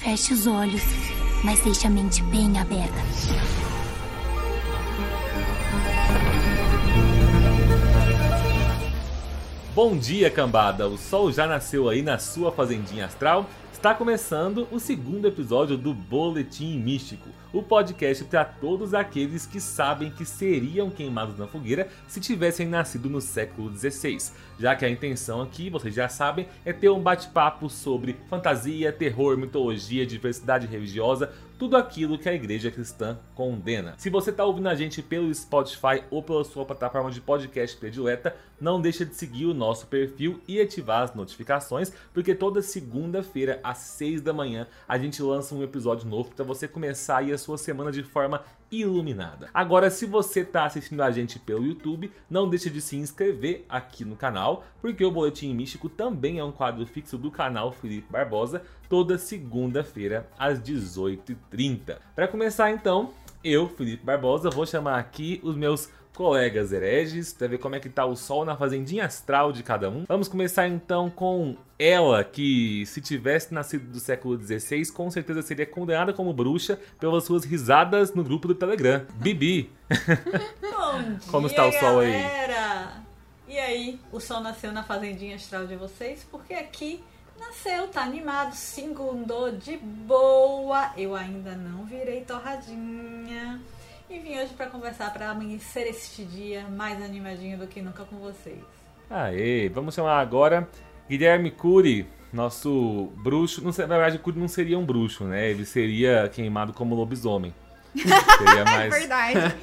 Feche os olhos, mas deixe a mente bem aberta. Bom dia, cambada! O sol já nasceu aí na sua fazendinha astral? Está começando o segundo episódio do Boletim Místico, o podcast para todos aqueles que sabem que seriam queimados na fogueira se tivessem nascido no século XVI, já que a intenção aqui, vocês já sabem, é ter um bate-papo sobre fantasia, terror, mitologia, diversidade religiosa, tudo aquilo que a igreja cristã condena. Se você está ouvindo a gente pelo Spotify ou pela sua plataforma de podcast predileta, não deixa de seguir o nosso perfil e ativar as notificações, porque toda segunda-feira às 6 da manhã a gente lança um episódio novo para você começar aí a sua semana de forma iluminada. Agora, se você está assistindo a gente pelo YouTube, não deixe de se inscrever aqui no canal, porque o Boletim Místico também é um quadro fixo do canal Felipe Barbosa, toda segunda-feira às 18h30. Para começar então, eu, Felipe Barbosa, vou chamar aqui os meus colegas hereges, para ver como é que tá o sol na fazendinha astral de cada um. Vamos começar então com ela, que se tivesse nascido do século XVI, com certeza seria condenada como bruxa pelas suas risadas no grupo do Telegram. Bibi! Bom Como dia, está o sol aí? galera. E aí, o sol nasceu na fazendinha astral de vocês? Porque aqui nasceu, tá animado, segundou de boa. Eu ainda não virei torradinha. E vim hoje pra conversar, pra amanhecer este dia mais animadinho do que nunca com vocês. Aê, vamos chamar agora Guilherme Cury, nosso bruxo. Não, na verdade, Cury não seria um bruxo, né? Ele seria queimado como lobisomem. Seria É mais, verdade.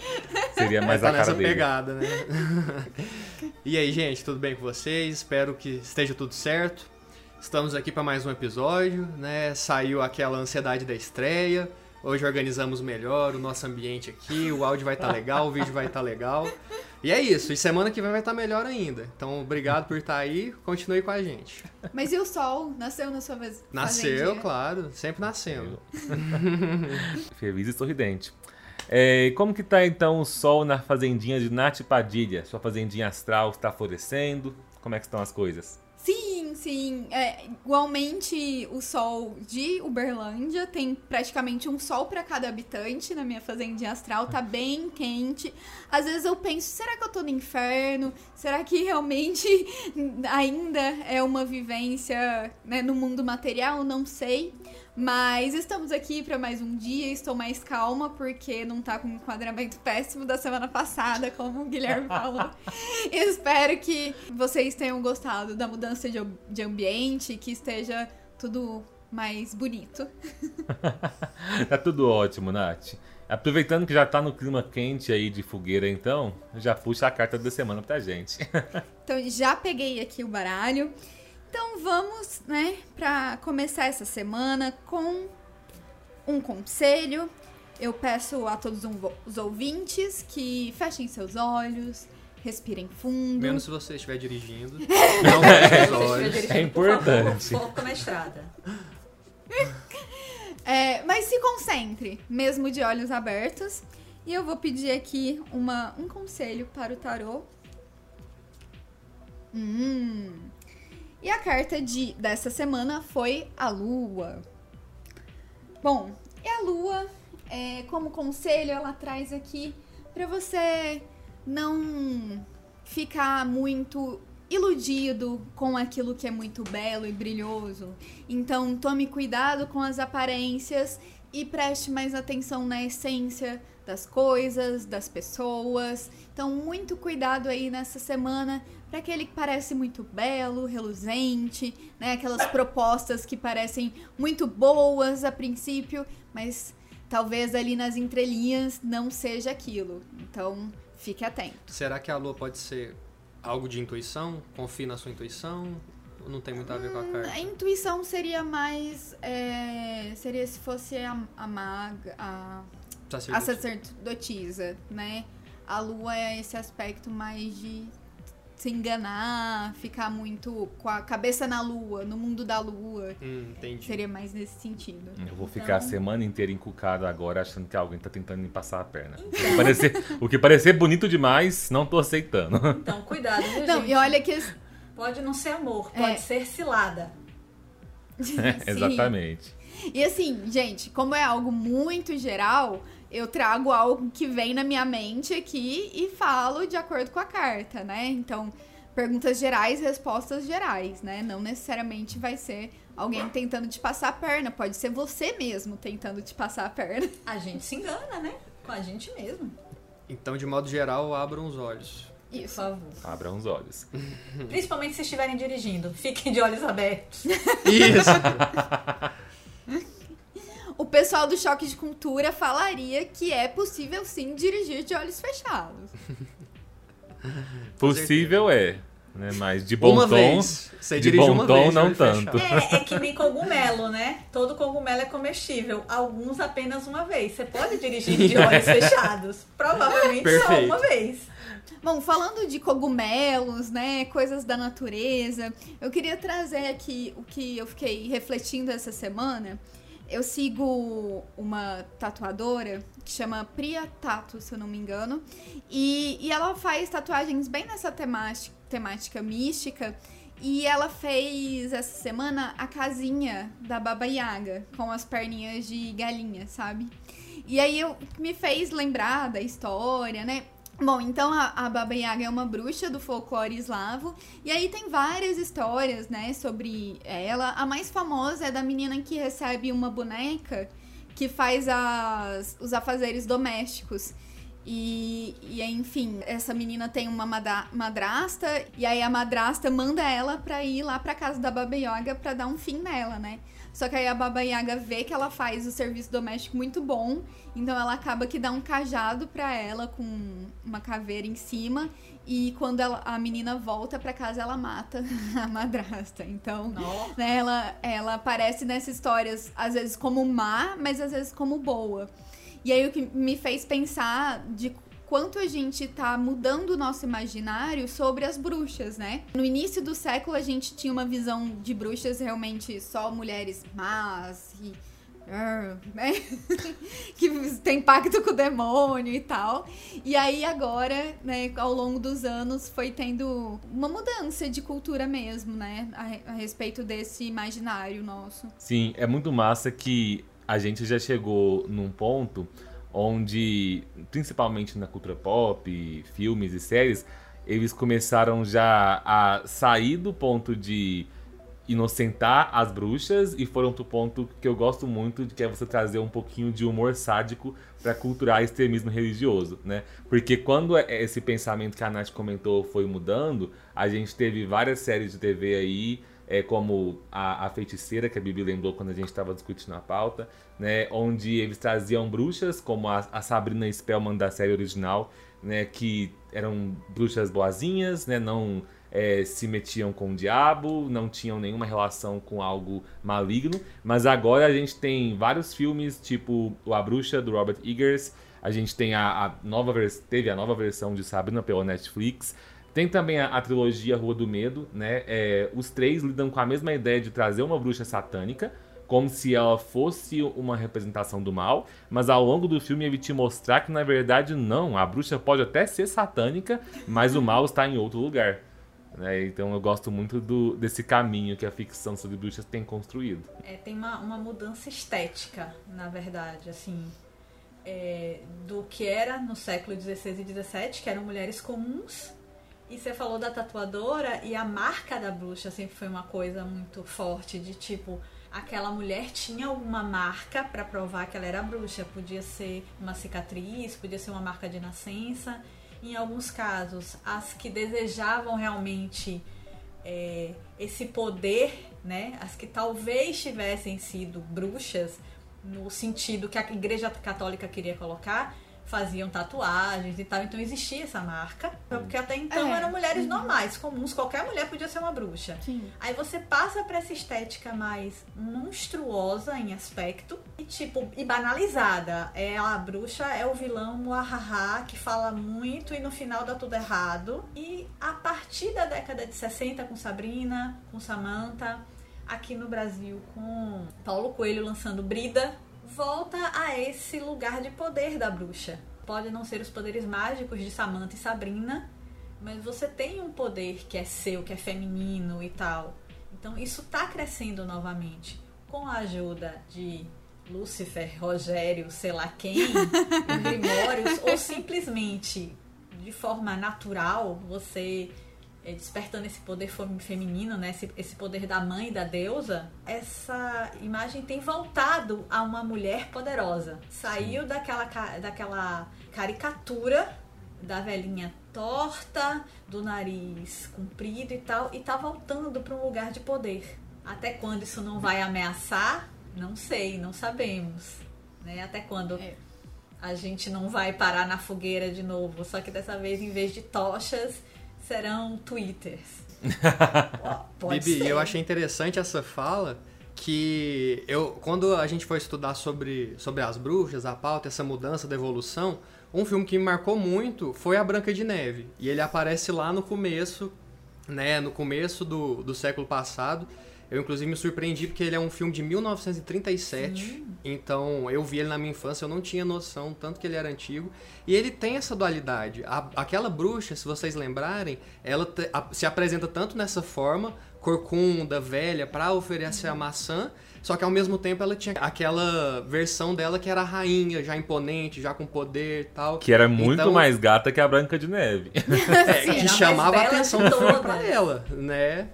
seria mais tá a cara nessa dele. pegada, né? e aí, gente, tudo bem com vocês? Espero que esteja tudo certo. Estamos aqui para mais um episódio, né? Saiu aquela ansiedade da estreia. Hoje organizamos melhor o nosso ambiente aqui, o áudio vai estar legal, o vídeo vai estar legal. E é isso, e semana que vem vai estar melhor ainda. Então, obrigado por estar aí, continue com a gente. Mas e o sol? Nasceu na sua vez? Nasceu, claro, sempre nascendo. Feliz e sorridente. É, como que tá então o sol na fazendinha de Nath Padilha? Sua fazendinha astral está florescendo? Como é que estão as coisas? Sim, sim. É, igualmente, o sol de Uberlândia tem praticamente um sol pra cada habitante na minha fazendinha astral. Tá bem quente. Às vezes eu penso, será que eu tô no inferno? Será que realmente ainda é uma vivência né, no mundo material? Não sei. Mas estamos aqui para mais um dia. Estou mais calma porque não tá com um enquadramento péssimo da semana passada, como o Guilherme falou. Espero que vocês tenham gostado da mudança de, de ambiente, que esteja tudo mais bonito. tá tudo ótimo, Nath. Aproveitando que já tá no clima quente aí de fogueira, então, já puxa a carta da semana pra gente. Então já peguei aqui o baralho. Então vamos, né, para começar essa semana com um conselho. Eu peço a todos os ouvintes que fechem seus olhos, respirem fundo. Menos se você estiver dirigindo. Não feche os olhos. É importante. Foco na estrada. É, mas se concentre, mesmo de olhos abertos. E eu vou pedir aqui uma, um conselho para o tarô. Hum. E a carta de, dessa semana foi a lua. Bom, e a lua, é, como conselho, ela traz aqui para você não ficar muito iludido com aquilo que é muito belo e brilhoso. Então, tome cuidado com as aparências e preste mais atenção na essência das coisas, das pessoas. Então, muito cuidado aí nessa semana para aquele que parece muito belo, reluzente, né? Aquelas propostas que parecem muito boas a princípio, mas talvez ali nas entrelinhas não seja aquilo. Então, fique atento. Será que a lua pode ser algo de intuição? Confie na sua intuição? Ou não tem muito a ver com a carta? A intuição seria mais. é, seria se fosse a, a maga. A, a Sacerdotisa. sacerdotisa, né? A lua é esse aspecto mais de se enganar, ficar muito com a cabeça na lua, no mundo da lua. Hum, entendi. Seria mais nesse sentido. Eu vou ficar a semana inteira encucado agora achando que alguém tá tentando me passar a perna. O que parecer, o que parecer bonito demais, não tô aceitando. Então, cuidado, viu, Não, gente? e olha que. Pode não ser amor, pode É. ser cilada. Sim. Exatamente. E assim, gente, como é algo muito geral, eu trago algo que vem na minha mente aqui e falo de acordo com a carta, né? Então, perguntas gerais, respostas gerais, né? Não necessariamente vai ser alguém tentando te passar a perna, pode ser você mesmo tentando te passar a perna. A gente se engana, né? Com a gente mesmo. Então, de modo geral, abram os olhos. Por Isso. favor. Abra os olhos. Principalmente se estiverem dirigindo. Fiquem de olhos abertos. Isso! O pessoal do choque de cultura falaria que é possível sim dirigir de olhos fechados. Possível é, né? Mas de bom uma tom, vez. Você de bom uma tom vez, não tanto. É, é que nem cogumelo, né? Todo cogumelo é comestível. Alguns apenas uma vez. Você pode dirigir de olhos fechados. Provavelmente só Perfeito. uma vez. Bom, falando de cogumelos, né, coisas da natureza, eu queria trazer aqui o que eu fiquei refletindo essa semana. Eu sigo uma tatuadora que chama Priya Tatu, se eu não me engano, e, e ela faz tatuagens bem nessa temática, temática mística. E ela fez essa semana a casinha da Baba Yaga, com as perninhas de galinha, sabe? E aí eu, me fez lembrar da história, né? Bom, então a, a Baba Yaga é uma bruxa do folclore eslavo. E aí tem várias histórias, né, sobre ela. A mais famosa é da menina que recebe uma boneca que faz as, os afazeres domésticos. E, e enfim, essa menina tem uma madrasta, e aí a madrasta manda ela pra ir lá pra casa da Baba Yaga pra dar um fim nela, né? Só que aí a Baba Yaga vê que ela faz o serviço doméstico muito bom, então ela acaba que dá um cajado pra ela com uma caveira em cima, e quando ela- a menina volta pra casa, ela mata a madrasta. Então, né, ela, ela aparece nessas histórias, às vezes como má, mas às vezes como boa. E aí o que me fez pensar de quanto a gente tá mudando o nosso imaginário sobre as bruxas, né? No início do século a gente tinha uma visão de bruxas realmente só mulheres más e ah, né? que tem pacto com o demônio e tal. E aí agora, né, ao longo dos anos foi tendo uma mudança de cultura mesmo, né, a, a respeito desse imaginário nosso. Sim, é muito massa que a gente já chegou num ponto onde, principalmente na cultura pop, filmes e séries, eles começaram já a sair do ponto de inocentar as bruxas e foram pro ponto que eu gosto muito, de que é você trazer um pouquinho de humor sádico para culturar extremismo religioso, né? Porque quando esse pensamento que a Nath comentou foi mudando, a gente teve várias séries de TV aí, é, como a, a Feiticeira, que a Bibi lembrou quando a gente estava discutindo a pauta, né? Onde eles traziam bruxas, como a, a Sabrina Spellman da série original, né? Que eram bruxas boazinhas, né? Não é, se metiam com o diabo, não tinham nenhuma relação com algo maligno. Mas agora a gente tem vários filmes, tipo A Bruxa, do Robert Eggers. A gente tem a, a nova teve a nova versão de Sabrina pela Netflix. Tem também a, a trilogia Rua do Medo, né? É, os três lidam com a mesma ideia de trazer uma bruxa satânica, como se ela fosse uma representação do mal, mas ao longo do filme ele te mostrar que na verdade não, a bruxa pode até ser satânica, mas o mal está em outro lugar. né? Então eu gosto muito do, desse caminho que a ficção sobre bruxas tem construído. É, tem uma, uma mudança estética, na verdade, assim, é, do que era no século XVI e XVII, que eram mulheres comuns. E você falou da tatuadora e a marca da bruxa sempre foi uma coisa muito forte, de tipo, aquela mulher tinha alguma marca para provar que ela era bruxa. Podia ser uma cicatriz, podia ser uma marca de nascença. Em alguns casos, as que desejavam realmente é, esse poder, né? As que talvez tivessem sido bruxas, no sentido que a Igreja Católica queria colocar, faziam tatuagens e tal. Então existia essa marca, porque até então É. eram mulheres normais, comuns. Qualquer mulher podia ser uma bruxa. Sim. Aí você passa pra essa estética mais monstruosa em aspecto e tipo e banalizada. É a bruxa é o vilão o ahaha que fala muito e no final dá tudo errado. E a partir da década de 60 com Sabrina, com Samantha, aqui no Brasil com Paulo Coelho lançando Brida, volta a esse lugar de poder da bruxa. Pode não ser os poderes mágicos de Samantha e Sabrina, mas você tem um poder que é seu, que é feminino e tal. Então isso tá crescendo novamente. com a ajuda de Lúcifer, Rogério, sei lá quem, Grimórios, ou simplesmente de forma natural, você despertando esse poder feminino, né? Esse, esse, poder da mãe, da deusa, essa imagem tem voltado a uma mulher poderosa. Saiu daquela, daquela caricatura da velhinha torta, do nariz comprido e tal, e tá voltando para um lugar de poder. Até quando isso não vai ameaçar? Não sei, não sabemos. Né? Até quando é. a gente não vai parar na fogueira de novo. Só que dessa vez, em vez de tochas, serão twitters. Pode Bibi, ser. eu achei interessante essa fala que eu quando a gente foi estudar sobre, sobre as bruxas, a pauta, essa mudança da evolução, um filme que me marcou muito foi A Branca de Neve. E ele aparece lá no começo, né, no começo do, do século passado. Eu, inclusive, me surpreendi porque ele é um filme de 1937. Sim. Então, eu vi ele na minha infância, eu não tinha noção tanto que ele era antigo. E ele tem essa dualidade. A, aquela bruxa, se vocês lembrarem, ela te, a, se apresenta tanto nessa forma, corcunda, velha, para oferecer a maçã. Só que ao mesmo tempo ela tinha aquela versão dela que era a rainha, já imponente, já com poder e tal. Que era muito então, mais gata que a Branca de Neve. é, Sim, que chamava a atenção filme pra ela, né?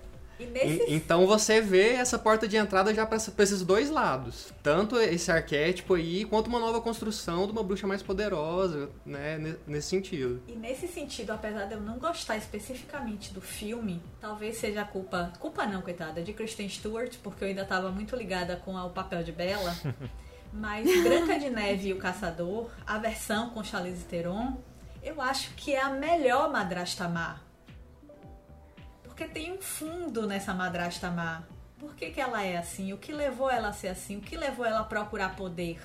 Nesse... Então você vê essa porta de entrada já para esses dois lados. Tanto esse arquétipo aí, quanto uma nova construção de uma bruxa mais poderosa, né? Nesse sentido. E nesse sentido, apesar de eu não gostar especificamente do filme, talvez seja a culpa. Culpa não, coitada, de Kristen Stewart, porque eu ainda estava muito ligada com o papel de Bella. Mas Branca de Neve e o Caçador, a versão com Charlize Theron, eu acho que é a melhor madrasta má porque tem um fundo nessa madrasta má. Por que, que ela é assim? O que levou ela a ser assim? O que levou ela a procurar poder?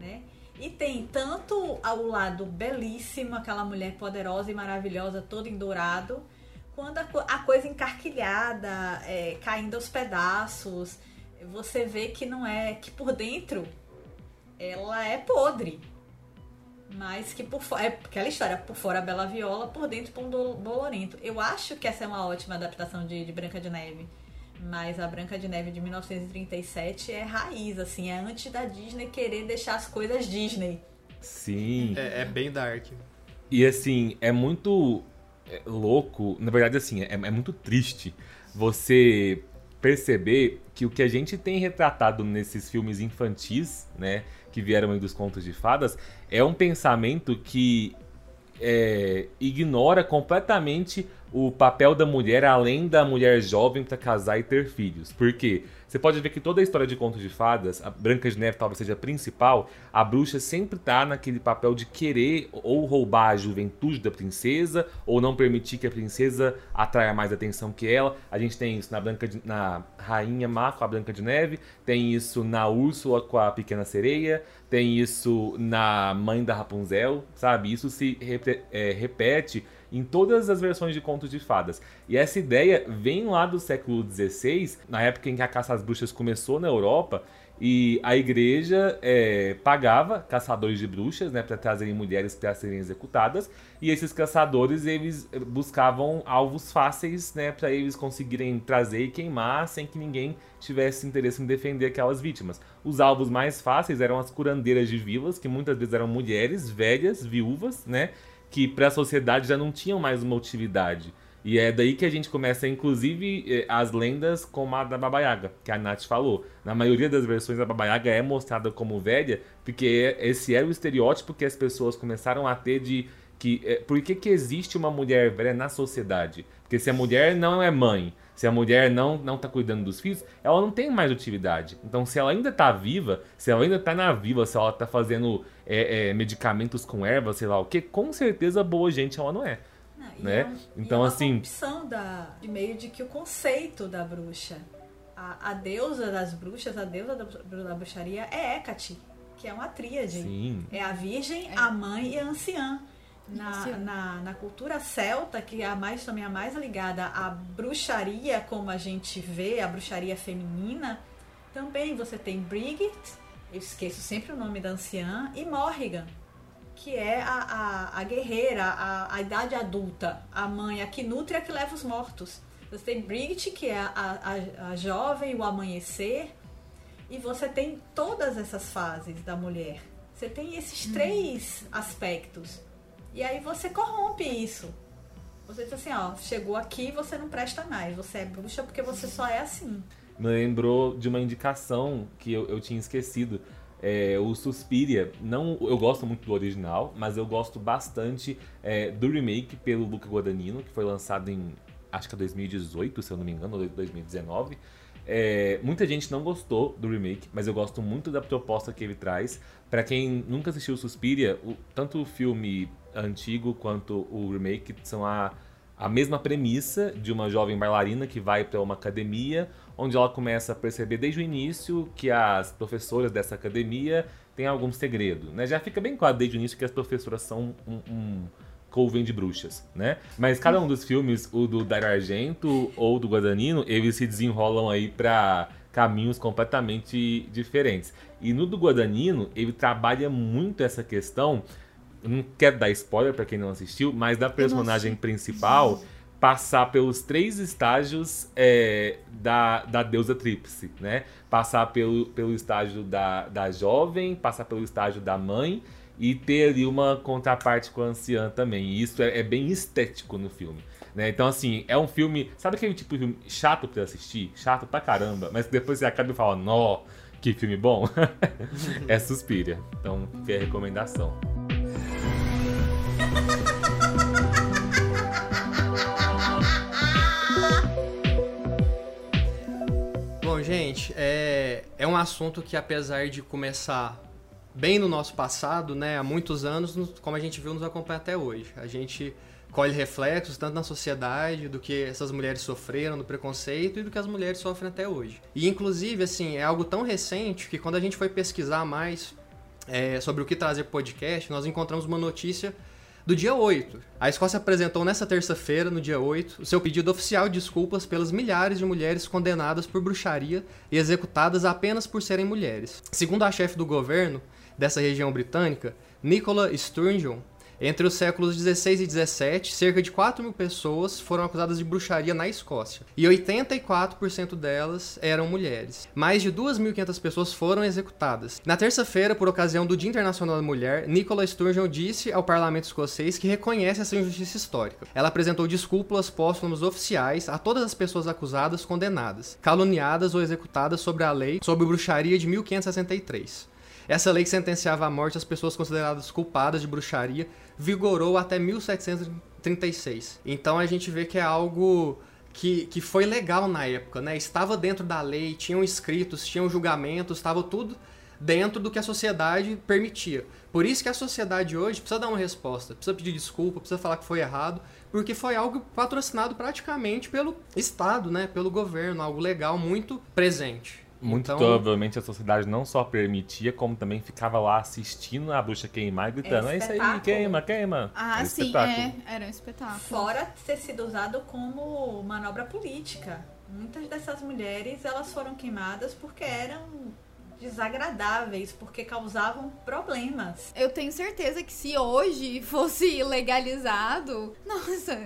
Né? E tem tanto ao lado belíssimo, aquela mulher poderosa e maravilhosa, toda em dourado, quando a, a coisa encarquilhada, é, caindo aos pedaços. Você vê que não é. que por dentro ela é podre. Mas que por fora. É aquela história, por fora Bela Viola, por dentro Pão Bolorento. Eu acho que essa é uma ótima adaptação de, de Branca de Neve. Mas a Branca de Neve de 1937 é raiz, assim, é antes da Disney querer deixar as coisas Disney. Sim. É, é bem dark. E assim, é muito é, louco, na verdade, assim, é, é muito triste você perceber que o que a gente tem retratado nesses filmes infantis, né, que vieram aí dos contos de fadas, é um pensamento que é, ignora completamente o papel da mulher além da mulher jovem para casar e ter filhos. Por quê? Você pode ver que toda a história de contos de fadas, a Branca de Neve talvez seja a principal, a bruxa sempre tá naquele papel de querer ou roubar a juventude da princesa, ou não permitir que a princesa atraia mais atenção que ela. A gente tem isso na Branca de, na Rainha Má com a Branca de Neve, tem isso na Úrsula com a Pequena Sereia, tem isso na Mãe da Rapunzel, sabe? Isso se é, repete em todas as versões de contos de fadas. E essa ideia vem lá do século XVI, na época em que a caça às bruxas começou na Europa, e a igreja é, pagava caçadores de bruxas, né, para trazerem mulheres para serem executadas. E esses caçadores eles buscavam alvos fáceis, né, para eles conseguirem trazer e queimar sem que ninguém tivesse interesse em defender aquelas vítimas. Os alvos mais fáceis eram as curandeiras de vilas, que muitas vezes eram mulheres velhas, viúvas, né, que para a sociedade já não tinham mais uma utilidade. E é daí que a gente começa, inclusive, eh, as lendas como a da Baba Yaga, que a Nath falou. Na maioria das versões, a Baba Yaga é mostrada como velha, porque esse era o estereótipo que as pessoas começaram a ter de que... Eh, por que, que existe uma mulher velha na sociedade? Porque se a mulher não é mãe, se a mulher não não está cuidando dos filhos, ela não tem mais utilidade. Então, se ela ainda está viva, se ela ainda está na viva, se ela está fazendo é, é, medicamentos com ervas, sei lá o que, com certeza boa gente ela não é. Não, né? É, então, é assim. opção da, de meio de que o conceito da bruxa, a, a deusa das bruxas, a deusa da, da bruxaria é Hecate, que é uma tríade. Sim. É a virgem, é. a mãe e a anciã na, na, na, cultura celta, que é a mais, também a mais ligada à bruxaria, como a gente vê, a bruxaria feminina, também você tem Brigit, eu esqueço sempre o nome da anciã, e Morrigan, que é a, a, a guerreira, a, a idade adulta, a mãe, a que nutre a que leva os mortos. Você tem Brigit, que é a, a, a jovem, o amanhecer, E você tem todas essas fases da mulher. Você tem esses três aspectos. E aí você corrompe isso. Você diz assim, ó, chegou aqui, você não presta mais. Você é bruxa porque você só é assim. Me lembrou de uma indicação que eu, eu tinha esquecido. É, o Suspiria, não, eu gosto muito do original, mas eu gosto bastante é, do remake pelo Luca Guadagnino, que foi lançado em, acho que é 2018, se eu não me engano, ou 2019. É, muita gente não gostou do remake, mas eu gosto muito da proposta que ele traz. Pra quem nunca assistiu Suspiria, o- tanto o filme antigo quanto o remake são a, a mesma premissa de uma jovem bailarina que vai para uma academia, onde ela começa a perceber desde o início que as professoras dessa academia têm algum segredo. Né? Já fica bem claro desde o início que as professoras são um, um coven de bruxas, né? Mas cada um dos filmes, o do Dario Argento ou do Guadagnino, eles se desenrolam aí para caminhos completamente diferentes. E no do Guadagnino, ele trabalha muito essa questão, não quero dar spoiler para quem não assistiu, mas da personagem principal passar pelos três estágios é, da, da deusa tríplice, né? Passar pelo, pelo estágio da, da jovem, passar pelo estágio da mãe e ter ali uma contraparte com a anciã também. E isso é, é bem estético no filme. Né? Então, assim, é um filme. Sabe aquele tipo de filme chato pra assistir? Chato pra caramba, mas depois você acaba e fala, nó, que filme bom. é Suspiria. Então, fica a recomendação. Bom, gente, é, é um assunto que apesar de começar bem no nosso passado, né, há muitos anos, nos- como a gente viu, nos acompanha até hoje. A gente colhe reflexos tanto na sociedade do que essas mulheres sofreram, do preconceito e do que as mulheres sofrem até hoje. E inclusive, assim, é algo tão recente que quando a gente foi pesquisar mais é, sobre o que trazer podcast, nós encontramos uma notícia do dia 8. A Escócia apresentou nessa terça-feira, no dia 8, o seu pedido oficial de desculpas pelas milhares de mulheres condenadas por bruxaria e executadas apenas por serem mulheres. Segundo a chefe do governo dessa região britânica, Nicola Sturgeon, entre os séculos 16 e 17, cerca de 4 mil pessoas foram acusadas de bruxaria na Escócia. E 84% delas eram mulheres. Mais de 2.500 pessoas foram executadas. Na terça-feira, por ocasião do Dia Internacional da Mulher, Nicola Sturgeon disse ao parlamento escocês que reconhece essa injustiça histórica. Ela apresentou desculpas póstumas oficiais a todas as pessoas acusadas condenadas, caluniadas ou executadas sobre a lei sobre bruxaria de 1563. Essa lei que sentenciava à morte as pessoas consideradas culpadas de bruxaria vigorou até 1736. Então a gente vê que é algo que, que foi legal na época, né? Estava dentro da lei, tinham escritos, tinham julgamentos, estava tudo dentro do que a sociedade permitia. Por isso que a sociedade hoje precisa dar uma resposta, precisa pedir desculpa, precisa falar que foi errado, porque foi algo patrocinado praticamente pelo Estado, né? Pelo governo, algo legal muito presente. Muito Então- provavelmente a sociedade não só permitia, como também ficava lá assistindo a bruxa queimar e gritando: É é, isso aí, queima, queima. Ah, Era sim, espetáculo. é. Era um espetáculo. Fora ter sido usado como manobra política. Muitas dessas mulheres elas foram queimadas porque eram desagradáveis, porque causavam problemas. Eu tenho certeza que se hoje fosse legalizado, nossa,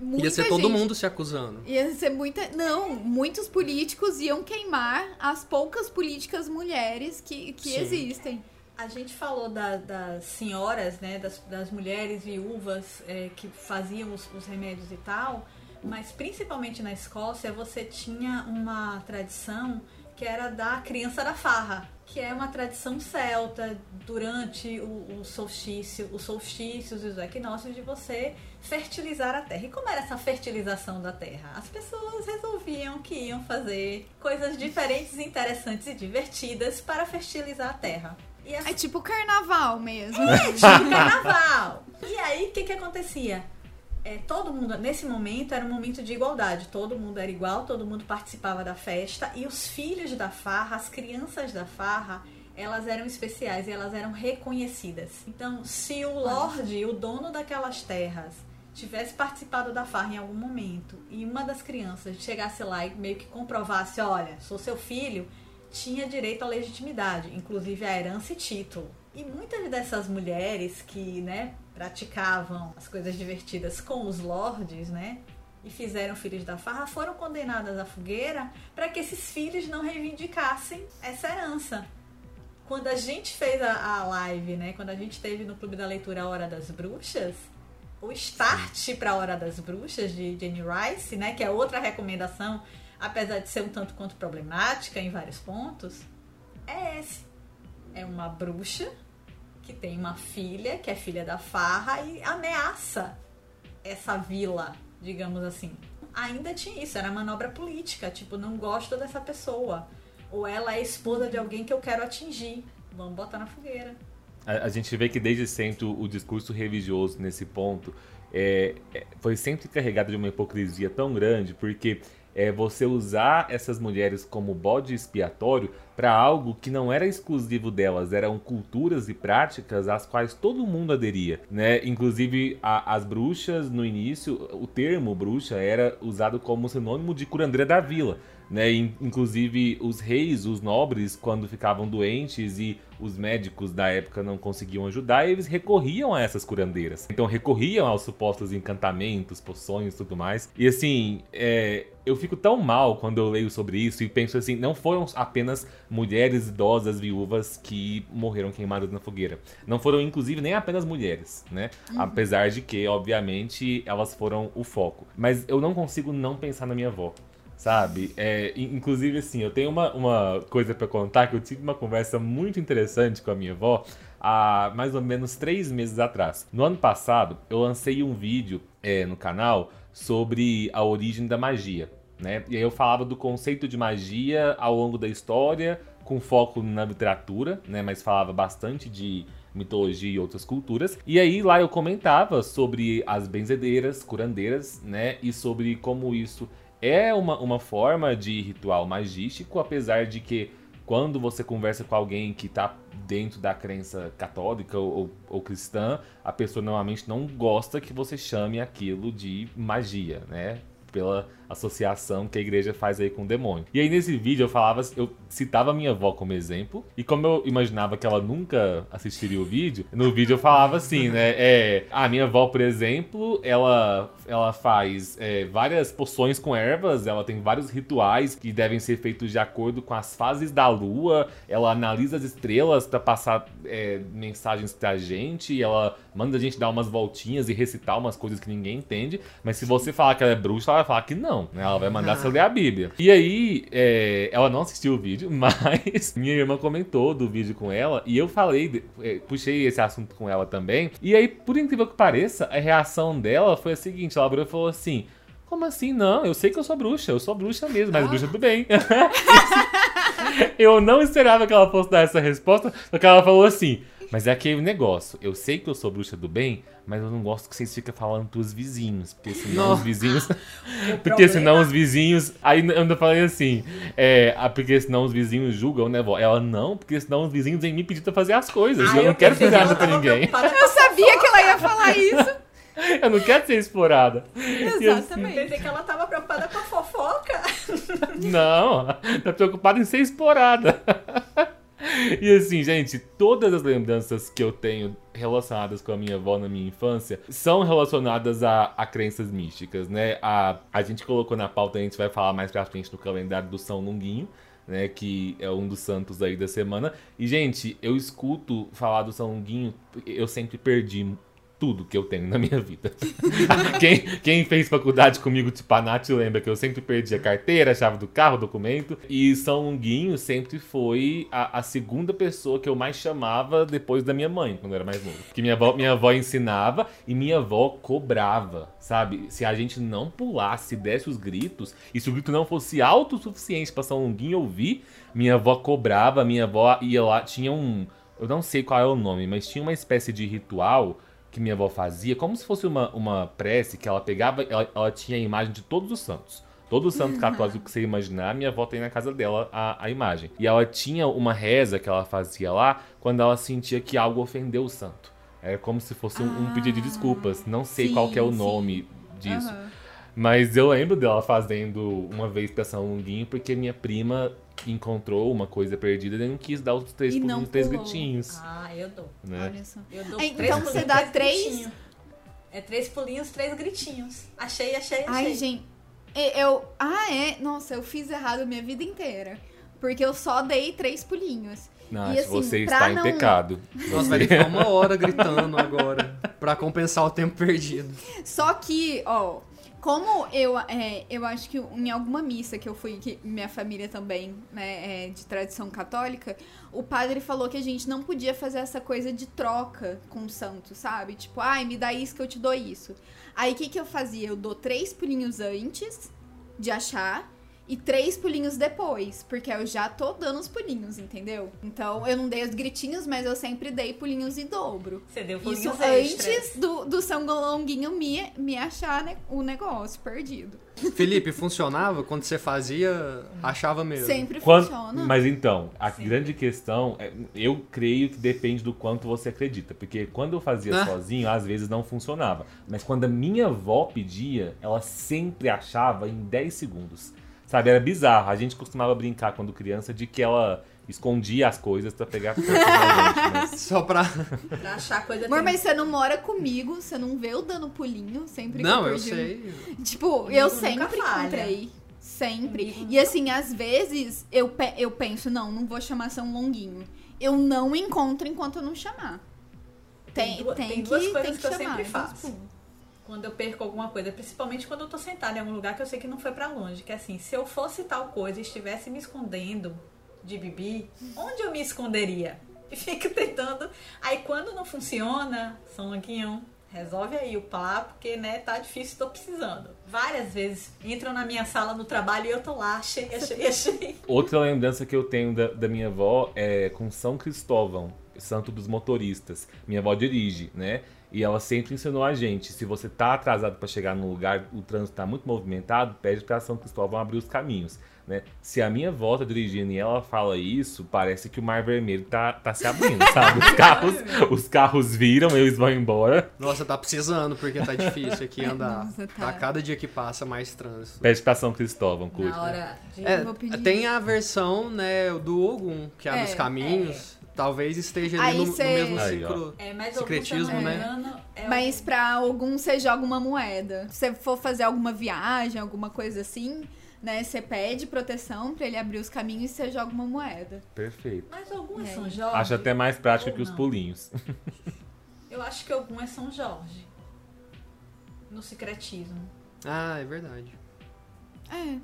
muita Ia ser gente... todo mundo se acusando. Ia ser muita. Não, muitos políticos iam queimar as poucas políticas mulheres que, que Sim. existem. A gente falou da- das senhoras, né, das, das mulheres viúvas é, que faziam os, os remédios e tal, mas principalmente na Escócia você tinha uma tradição que era da criança da farra, que é uma tradição celta durante o, o solstício, os solstícios e os equinócios de você fertilizar a terra. E como era essa fertilização da terra? As pessoas resolviam que iam fazer coisas diferentes, interessantes e divertidas para fertilizar a terra. E as É tipo carnaval mesmo. é, tipo carnaval. E aí, o que que acontecia? É, todo mundo, nesse momento, era um momento de igualdade. Todo mundo era igual, todo mundo participava da festa. E os filhos da farra, as crianças da farra, elas eram especiais e elas eram reconhecidas. Então, se o Lorde, o dono daquelas terras, tivesse participado da farra em algum momento e uma das crianças chegasse lá e meio que comprovasse, olha, sou seu filho, tinha direito à legitimidade, inclusive a herança e título. E muitas dessas mulheres que, né, praticavam as coisas divertidas com os lords, né, e fizeram filhos da farra foram condenadas à fogueira para que esses filhos não reivindicassem essa herança. Quando a gente fez a, a live, né, quando a gente teve no Clube da Leitura a Hora das Bruxas, o start para a Hora das Bruxas de Jenny Rice, né, que é outra recomendação, apesar de ser um tanto quanto problemática em vários pontos, é esse. É uma bruxa que tem uma filha, que é filha da farra, e ameaça essa vila, digamos assim. Ainda tinha isso, era manobra política, tipo, não gosto dessa pessoa. Ou ela é esposa de alguém que eu quero atingir. Vamos botar na fogueira. A, a gente vê que desde sempre o, discurso religioso nesse ponto é, é, foi sempre carregado de uma hipocrisia tão grande, porque é você usar essas mulheres como bode expiatório para algo que não era exclusivo delas, eram culturas e práticas às quais todo mundo aderia, né? Inclusive a, as bruxas no início, o termo bruxa era usado como sinônimo de curandeira da vila. Né? Inclusive, os reis, os nobres, quando ficavam doentes e os médicos da época não conseguiam ajudar, eles recorriam a essas curandeiras. Então, recorriam aos supostos encantamentos, poções e tudo mais. E assim, é, eu fico tão mal quando eu leio sobre isso e penso assim: não foram apenas mulheres idosas viúvas que morreram queimadas na fogueira. Não foram, inclusive, nem apenas mulheres, né? Uhum. Apesar de que, obviamente, elas foram o foco. Mas eu não consigo não pensar na minha avó sabe? É, inclusive, assim, eu tenho uma, uma coisa para contar que eu tive uma conversa muito interessante com a minha avó há mais ou menos três meses atrás. No ano passado, eu lancei um vídeo é, no canal sobre a origem da magia, né? E aí eu falava do conceito de magia ao longo da história, com foco na literatura, né? Mas falava bastante de mitologia e outras culturas. E aí lá eu comentava sobre as benzedeiras, curandeiras, né? E sobre como isso é uma, uma forma de ritual magístico, apesar de que quando você conversa com alguém que está dentro da crença católica ou, ou, ou, cristã, a pessoa normalmente não gosta que você chame aquilo de magia, né? Pela associação que a igreja faz aí com o demônio. E aí nesse vídeo eu falava, eu citava minha avó como exemplo, e como eu imaginava que ela nunca assistiria o vídeo, no vídeo eu falava assim, né? É, a minha avó, por exemplo, ela, ela faz é, várias poções com ervas, ela tem vários rituais que devem ser feitos de acordo com as fases da lua, ela analisa as estrelas para passar é, mensagens pra gente, ela manda a gente dar umas voltinhas e recitar umas coisas que ninguém entende, mas se você falar que ela é bruxa, ela vai falar que não né? Ela vai mandar você ler a Bíblia. E aí, é, ela não assistiu o vídeo, mas minha irmã comentou do vídeo com ela e eu falei, é, puxei esse assunto com ela também. E aí, por incrível que pareça, a reação dela foi a seguinte: ela virou e falou assim. Como assim? Não, eu sei que eu sou bruxa, eu sou bruxa mesmo, mas ah. bruxa do bem. eu não esperava que ela fosse dar essa resposta, só que ela falou assim: mas é aquele negócio. Eu sei que eu sou bruxa do bem, mas eu não gosto que vocês fiquem falando pros vizinhos. Porque senão não. os vizinhos. porque senão os vizinhos. Aí eu ainda falei assim. É, ah, porque senão os vizinhos julgam, né, vó? Ela não, porque senão os vizinhos vêm me pedir pra fazer as coisas. Ai, eu, eu não quero fazer nada pra ninguém. Eu sabia que ela ia falar isso. Eu não quero ser explorada. Exatamente. Assim, Pensei que ela tava preocupada com a fofoca. Não, tá preocupada em ser explorada. E assim, gente, todas as lembranças que eu tenho relacionadas com a minha avó na minha infância são relacionadas a, a crenças místicas, né? A, a gente colocou na pauta, a gente vai falar mais pra frente no calendário do São Longuinho, né? Que é um dos santos aí da semana. E, gente, eu escuto falar do São Longuinho, eu sempre perdi tudo que eu tenho na minha vida. quem, quem fez faculdade comigo de Panat lembra que eu sempre perdi a carteira, a chave do carro, o documento. E São Longuinho sempre foi a, a, segunda pessoa que eu mais chamava depois da minha mãe, quando eu era mais novo. Que minha avó, minha avó ensinava e minha avó cobrava, sabe? Se a gente não pulasse, desse os gritos, e se o grito não fosse alto o suficiente para São Longuinho ouvir, minha avó cobrava, minha avó ia lá, tinha um. Eu não sei qual é o nome, mas tinha uma espécie de ritual que minha avó fazia, como se fosse uma, uma prece que ela pegava, ela, ela tinha a imagem de todos os santos. Todo santo católico que você imaginar, minha avó tem na casa dela a, a imagem. E ela tinha uma reza que ela fazia lá quando ela sentia que algo ofendeu o santo. Era como se fosse um, ah, um pedido de desculpas. Não sei sim, qual é o nome sim. disso. Uhum. Mas eu lembro dela fazendo uma vez pra São Longuinho, porque minha prima encontrou uma coisa perdida e não quis dar os três, os três gritinhos. Ah, eu dou. Né? Olha só. Eu dou é, então você dá três. É três pulinhos, três gritinhos. Achei, achei, achei. Ai, gente. e- Eu. Ah, é? Nossa, eu fiz errado a minha vida inteira. Porque eu só dei três pulinhos. Nath, E, assim, você está em não- pecado. Nossa, vai ter que ficar uma hora gritando agora. Pra compensar o tempo perdido. Só que, ó, como eu, é, eu acho que em alguma missa que eu fui, que minha família também, né, é de tradição católica, o padre falou que a gente não podia fazer essa coisa de troca com o santo, sabe? Tipo, ai, me dá isso que eu te dou isso. Aí o que, que eu fazia? Eu dou três pulinhos antes de achar e três pulinhos depois, porque eu já tô dando os pulinhos, entendeu? Então eu não dei os gritinhos, mas eu sempre dei pulinhos em dobro. Você deu Isso pulinhos antes extras. do, do São Longuinho me, me achar né, o negócio perdido. Felipe, funcionava? Quando você fazia, achava mesmo. Sempre Quando- funciona. Mas então, a Sim. grande questão, é, eu creio que depende do quanto você acredita. Porque quando eu fazia Ah. sozinho, às vezes não funcionava. Mas quando a minha avó pedia, ela sempre achava em 10 segundos. Sabe, era bizarro. A gente costumava brincar quando criança de que ela escondia as coisas pra pegar gente, mas... Só pra. Pra achar coisa Amor, tem- mas você não mora comigo, você não vê eu dando pulinho sempre que Não, eu eu perdi. sei. Tipo, eu nunca sempre encontrei. Sempre. E assim, às vezes eu, pe- eu penso, não, não vou chamar São Longuinho. Eu não encontro enquanto eu não chamar. Tem, Tem duas- tem, tem que, duas coisas tem que, que eu chamar. sempre é faço. Quando eu perco alguma coisa, principalmente quando eu tô sentada em algum lugar que eu sei que não foi pra longe. Que assim, se eu fosse tal coisa e estivesse me escondendo de Bibi, onde eu me esconderia? E fico tentando. Aí quando não funciona, São Longuinho, resolve aí o papo, porque né, tá difícil, tô precisando. Várias vezes entram na minha sala no trabalho e eu tô lá, achei, achei, achei. Outra lembrança que eu tenho da, da minha avó é com São Cristóvão, santo dos motoristas. Minha avó dirige, né? E ela sempre ensinou a gente, se você tá atrasado para chegar num lugar, o trânsito tá muito movimentado, pede para São Cristóvão abrir os caminhos, né? Se a minha avó tá dirigindo e ela fala isso, parece que o Mar Vermelho tá, tá se abrindo, sabe? Os carros, os carros viram, eles vão embora. Nossa, tá precisando, porque tá difícil aqui andar. Nossa, tá. Tá cada dia que passa mais trânsito. Pede pra São Cristóvão, curte. Na hora de. É, vou pedir. tem a versão, né, do Ogum, que abre É, os caminhos. Talvez esteja ali no, no cê- mesmo Aí, ó. ciclo. É, Secretismo, me né? é Mas algum- pra algum você joga uma moeda. Se você for fazer alguma viagem, alguma coisa assim, né? Você pede proteção pra ele abrir os caminhos e você joga uma moeda. Perfeito. Mas algum é. São Jorge. Acho até mais prático Ou que os pulinhos. Eu acho que algum é São Jorge. No secretismo. Ah, é verdade. É,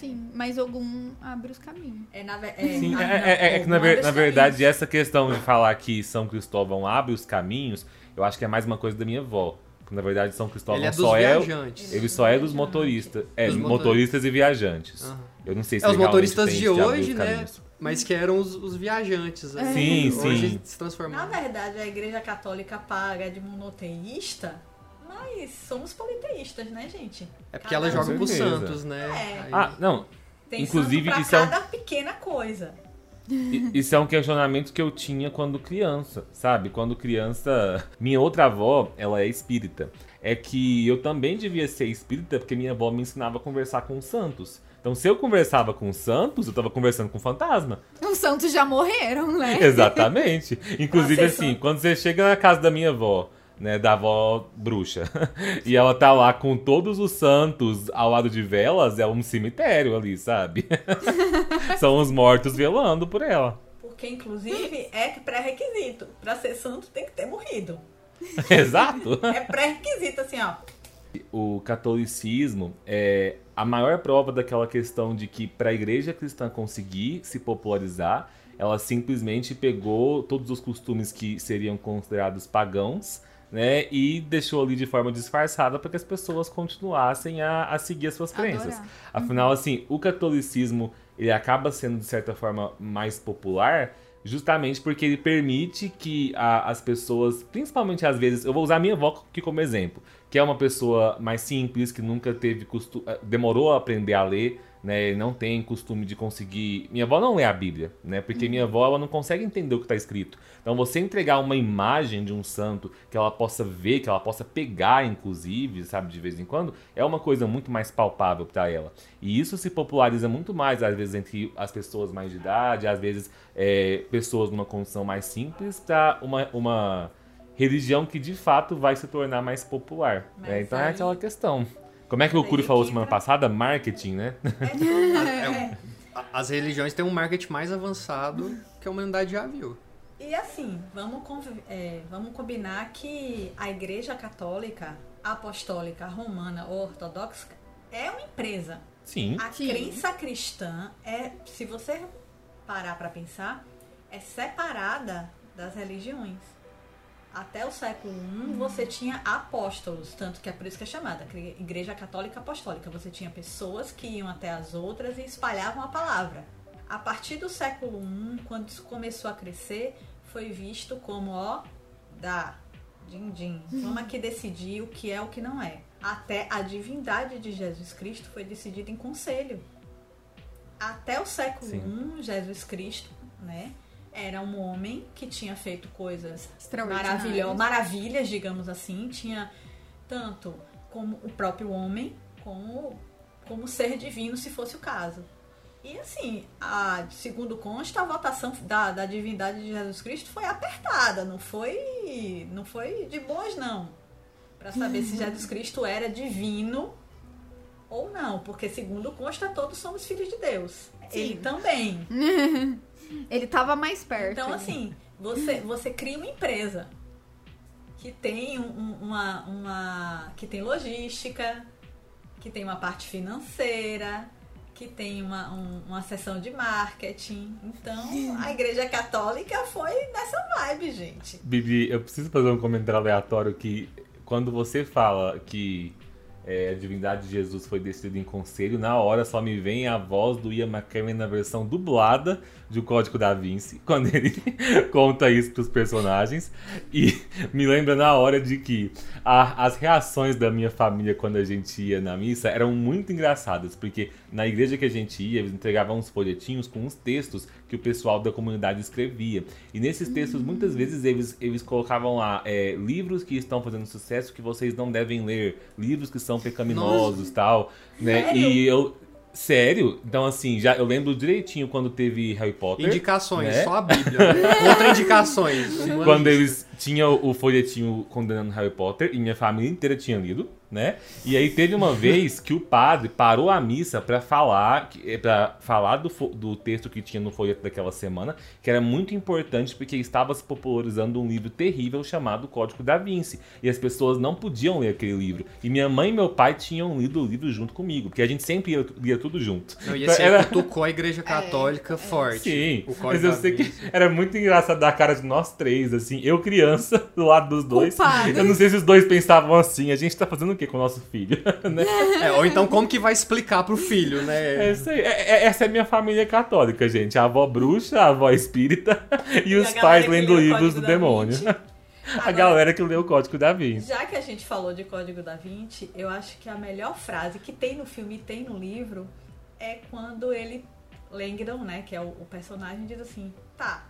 sim. Mas algum abre os caminhos. É, na, ve- Sim, é, não, é- é que na, ver- na verdade caminhos. essa questão de falar que São Cristóvão abre os caminhos, eu acho que é mais uma coisa da minha avó. Porque, na verdade São Cristóvão Ele é dos só é viajantes. ele só é dos motoristas, é Dos motoristas, motoristas. e viajantes. Aham. Eu não sei se É, os motoristas de hoje, né? Mas que eram os, os viajantes. né? Sim, Hoje sim. se Na transformaram. verdade, a igreja católica paga de monoteísta, mas somos politeístas, né, gente? É porque ela Cada joga um- pros certeza. santos, né? É. Ah, não. Tem Inclusive, isso é um- cada pequena coisa. Isso é um questionamento que eu tinha quando criança, sabe? Quando criança. Minha outra avó, ela é espírita. É que eu também devia ser espírita porque minha avó me ensinava a conversar com os santos. Então, se eu conversava com os santos, eu tava conversando com o fantasma. Os santos já morreram, né? Exatamente. Inclusive, Nossa, assim, isso- quando você chega na casa da minha avó, né, da avó bruxa, e ela tá lá com todos os santos ao lado de velas, é um cemitério ali, sabe? São os mortos velando por ela. Porque, inclusive, é pré-requisito. Pra ser santo tem que ter morrido. Exato. É pré-requisito, assim, ó. O catolicismo é a maior prova daquela questão de que para a igreja cristã conseguir se popularizar, ela simplesmente pegou todos os costumes que seriam considerados pagãos, né, e deixou ali de forma disfarçada para que as pessoas continuassem a, a seguir as suas crenças. Adorar. Afinal, assim, o catolicismo ele acaba sendo de certa forma mais popular justamente porque ele permite que a- as pessoas, principalmente às vezes, eu vou usar a minha avó aqui como exemplo, que é uma pessoa mais simples, que nunca teve costume, demorou a aprender a ler, né, não tem costume de conseguir. Minha avó não lê a Bíblia, né, porque minha avó ela não consegue entender o que está escrito. Então, você entregar uma imagem de um santo que ela possa ver, que ela possa pegar, inclusive, sabe, de vez em quando, é uma coisa muito mais palpável para ela. E isso se populariza muito mais, às vezes, entre as pessoas mais de idade, às vezes, é, pessoas numa condição mais simples, para uma, uma religião que de fato vai se tornar mais popular. Né? Então é aí- aquela questão. Como é que o Curi falou semana entra- passada? Marketing, né? É, É As religiões têm um marketing mais avançado que a humanidade já viu. E assim, vamos, é, vamos combinar que a Igreja Católica, Apostólica, Romana ou Ortodoxa é uma empresa. Sim. A Sim. crença cristã é, se você parar para pensar, é separada das religiões. Até o século I você tinha apóstolos, tanto que é por isso que é chamada Igreja Católica Apostólica. Você tinha pessoas que iam até as outras e espalhavam a palavra. A partir do século I, quando isso começou a crescer, foi visto como, ó, dá, din din. Vamos aqui decidir o que é o que não é. Até a divindade de Jesus Cristo foi decidida em conselho. Até o século Sim. I, Jesus Cristo, né? Era um homem que tinha feito coisas maravilhosas, maravilhas, digamos assim. Tinha tanto como o próprio homem, como como ser divino, se fosse o caso. E assim, a, segundo consta, a votação da, da divindade de Jesus Cristo foi apertada, não foi, não foi de boas não, Pra saber se Jesus Cristo era divino ou não, porque segundo consta todos somos filhos de Deus. Ele também. Ele tava mais perto. Então, assim, você, você cria uma empresa que tem um- um- uma, uma. que tem logística, que tem uma parte financeira, que tem uma, um- uma seção de marketing. Então, a igreja católica foi nessa vibe, gente. Bibi, eu preciso fazer um comentário aleatório que quando você fala que é, a divindade de Jesus foi decidida em conselho, na hora só me vem a voz do Ian McKellen na versão dublada de O Código da Vinci, quando ele conta isso pros personagens. E me lembra na hora de que a- as reações da minha família quando a gente ia na missa eram muito engraçadas, porque na igreja que a gente ia, eles entregavam uns folhetinhos com uns textos que o pessoal da comunidade escrevia. E nesses textos, muitas vezes, eles, eles colocavam lá é, livros que estão fazendo sucesso que vocês não devem ler, livros que são pecaminosos tal, né? Sério? E eu. Sério? Então, assim, já eu lembro direitinho quando teve Harry Potter. Indicações, né? só a Bíblia. Contraindicações. Uma Quando lista. eles tinham o folhetinho condenando Harry Potter, e minha família inteira tinha lido, né? E aí teve uma vez que o padre parou a missa pra falar, eh, pra falar do, do texto que tinha no folheto daquela semana, que era muito importante porque estava se popularizando um livro terrível chamado Código da Vinci. E as pessoas não podiam ler aquele livro. E minha mãe e meu pai tinham lido o livro junto comigo, porque a gente sempre ia, lia tudo junto. Não, e Então, esse aí era- cutucou a igreja católica forte. Sim, O mas eu da sei que era muito engraçado dar a cara de nós três, assim, eu criança, do lado dos dois. Culpado. Eu não sei se os dois pensavam assim, a gente tá fazendo o que com o nosso filho, né? É, ou então como que vai explicar pro filho, É né? isso aí. É- é- essa é minha família católica, gente. A avó bruxa, a avó espírita e, E os pais lendo livros do demônio. Vinci. A Agora- galera que lê o Código da Vinci. Já que a gente falou de Código da Vinci, eu acho que a melhor frase que tem no filme e tem no livro é quando ele, Langdon, né, que é o, o personagem, diz assim: tá,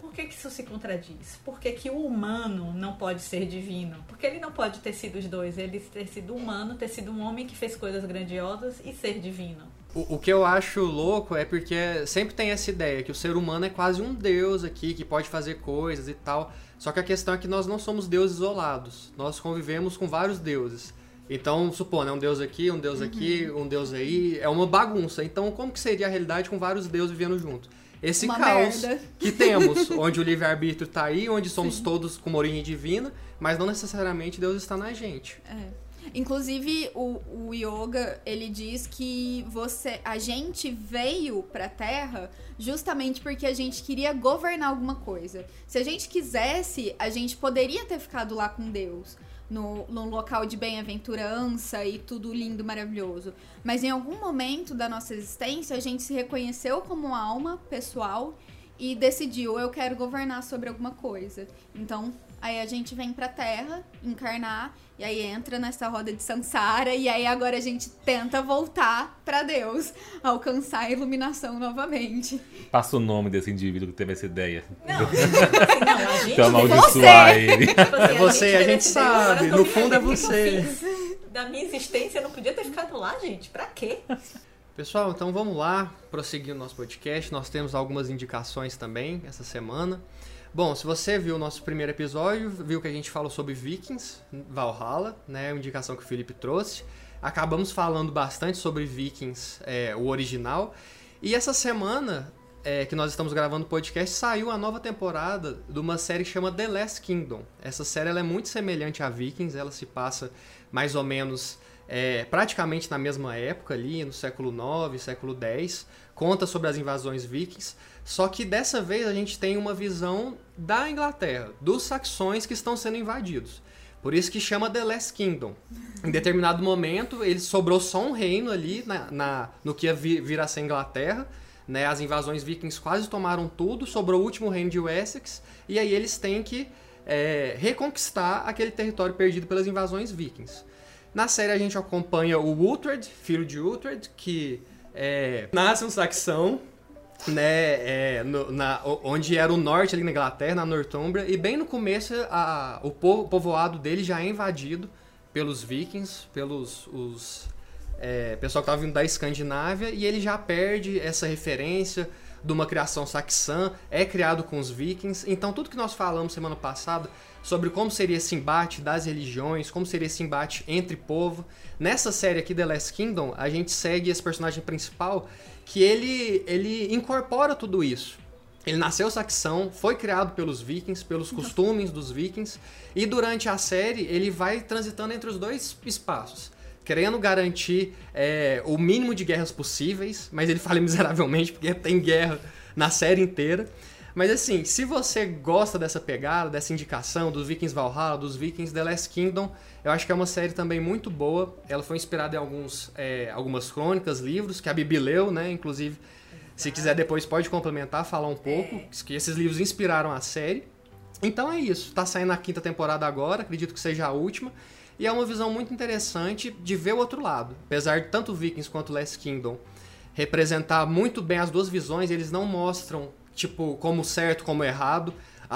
por que, que isso se contradiz? Por que, que o humano não pode ser divino? Porque ele não pode ter sido os dois, ele ter sido humano, ter sido um homem que fez coisas grandiosas e ser divino. O, o que eu acho louco é porque sempre tem essa ideia que o ser humano é quase um deus aqui, que pode fazer coisas e tal. Só que a questão é que nós não somos deuses isolados. Nós convivemos com vários deuses. Então, supondo, é um deus aqui, um deus aqui, um deus aí, é uma bagunça. Então, como que seria a realidade com vários deuses vivendo junto? Esse Uma caos merda. que temos, onde o livre-arbítrio tá aí, onde somos todos com uma origem divina, mas não necessariamente Deus está na gente. É. Inclusive, o, o yoga, ele diz que você, a gente veio pra Terra justamente porque a gente queria governar alguma coisa. Se a gente quisesse, a gente poderia ter ficado lá com Deus. No, num local de bem-aventurança e tudo lindo, maravilhoso. Mas em algum momento da nossa existência, a gente se reconheceu como alma pessoal e decidiu, eu quero governar sobre alguma coisa. Então, aí a gente vem pra Terra, encarnar, e aí entra nessa roda de Sansara, e aí agora a gente tenta voltar pra Deus, alcançar a iluminação novamente. Passa o nome desse indivíduo que teve essa ideia. Não, não, a gente. Pra amaldiçoar ele. tipo assim, É você, a gente decidiu, agora sabe, no fundo é o você. Da minha existência, eu não podia ter ficado lá, gente. Pra quê? Pessoal, então vamos lá, prosseguindo nosso podcast. Nós temos algumas indicações também essa semana. Bom, se você viu o nosso primeiro episódio, viu que a gente falou sobre Vikings, Valhalla, né? Uma indicação que o Felipe trouxe. Acabamos falando bastante sobre Vikings, é, o original. E essa semana é, que nós estamos gravando o podcast, saiu a nova temporada de uma série que chama The Last Kingdom. Essa série é muito semelhante a Vikings, ela se passa mais ou menos é, praticamente na mesma época ali, no século IX, século X, conta sobre as invasões vikings, só que dessa vez a gente tem uma visão da Inglaterra, dos saxões que estão sendo invadidos. Por isso que chama The Last Kingdom. Em determinado momento, ele sobrou só um reino ali na, na no que ia vir, vir a ser Inglaterra. Né? As invasões vikings quase tomaram tudo, sobrou o último reino de Wessex, e aí eles têm que é, reconquistar aquele território perdido pelas invasões vikings. Na série a gente acompanha o Uhtred, filho de Uhtred, que é, nasce um saxão, né, é, no, na, onde era o norte ali na Inglaterra, na Northumbria, e bem no começo a, o, povo, o povoado dele já é invadido pelos vikings, pelos os, é, pessoal que estava vindo da Escandinávia, e ele já perde essa referência de uma criação saxã, é criado com os vikings. Então tudo que nós falamos semana passada sobre como seria esse embate das religiões, como seria esse embate entre povo. Nessa série aqui, The Last Kingdom, a gente segue esse personagem principal que ele, ele incorpora tudo isso. Ele nasceu saxão, foi criado pelos vikings, pelos costumes dos vikings, e durante a série ele vai transitando entre os dois espaços. Querendo garantir é, o mínimo de guerras possíveis, mas ele falha miseravelmente porque tem guerra na série inteira. Mas assim, se você gosta dessa pegada, dessa indicação dos Vikings Valhalla, dos Vikings The Last Kingdom, eu acho que é uma série também muito boa. Ela foi inspirada em alguns, é, algumas crônicas, livros que a Bibi leu, né? Inclusive, se quiser depois pode complementar, falar um pouco, é. que esses livros inspiraram a série. Então é isso, tá saindo a quinta temporada agora, acredito que seja a última. E é uma visão muito interessante de ver o outro lado. Apesar de tanto Vikings quanto Last Kingdom representar muito bem as duas visões, eles não mostram tipo, como certo, como errado.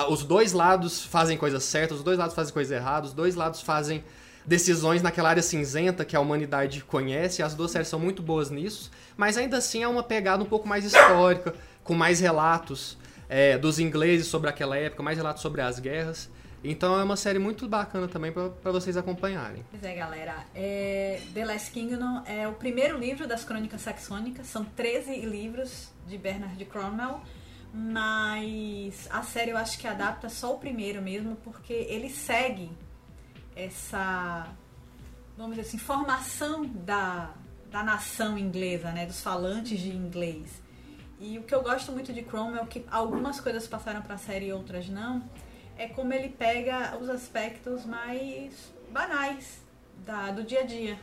Os dois lados fazem coisas certas, os dois lados fazem coisas erradas, os dois lados fazem decisões naquela área cinzenta que a humanidade conhece. As duas séries são muito boas nisso, mas ainda assim é uma pegada um pouco mais histórica, com mais relatos é, dos ingleses sobre aquela época, mais relatos sobre as guerras. Então é uma série muito bacana também para vocês acompanharem. Pois é, galera. É, The Last Kingdom é o primeiro livro das Crônicas Saxônicas. São 13 livros de Bernard Cromwell. Mas a série eu acho que adapta só o primeiro mesmo, porque ele segue essa, vamos dizer assim, formação da, da nação inglesa, né, dos falantes de inglês. E o que eu gosto muito de Cromwell, que algumas coisas passaram para a série e outras não, é como ele pega os aspectos mais banais da, do dia a dia.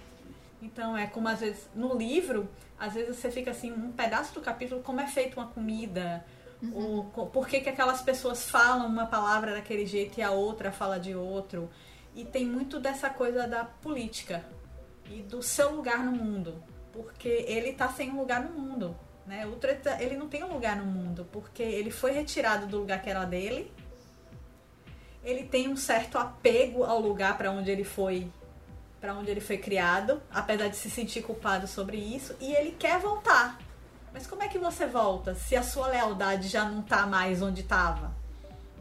Então é como às vezes no livro, às vezes você fica assim, um pedaço do capítulo, como é feita uma comida, Uhum. O, por que, que aquelas pessoas falam uma palavra daquele jeito e a outra fala de outro. E tem muito dessa coisa da política e do seu lugar no mundo. Porque ele está sem lugar no mundo. Né? O Treta, ele não tem um lugar no mundo, porque ele foi retirado do lugar que era dele. Ele tem um certo apego ao lugar para onde ele foi para onde ele foi criado, apesar de se sentir culpado sobre isso, e ele quer voltar. Mas como é que você volta se a sua lealdade já não tá mais onde estava?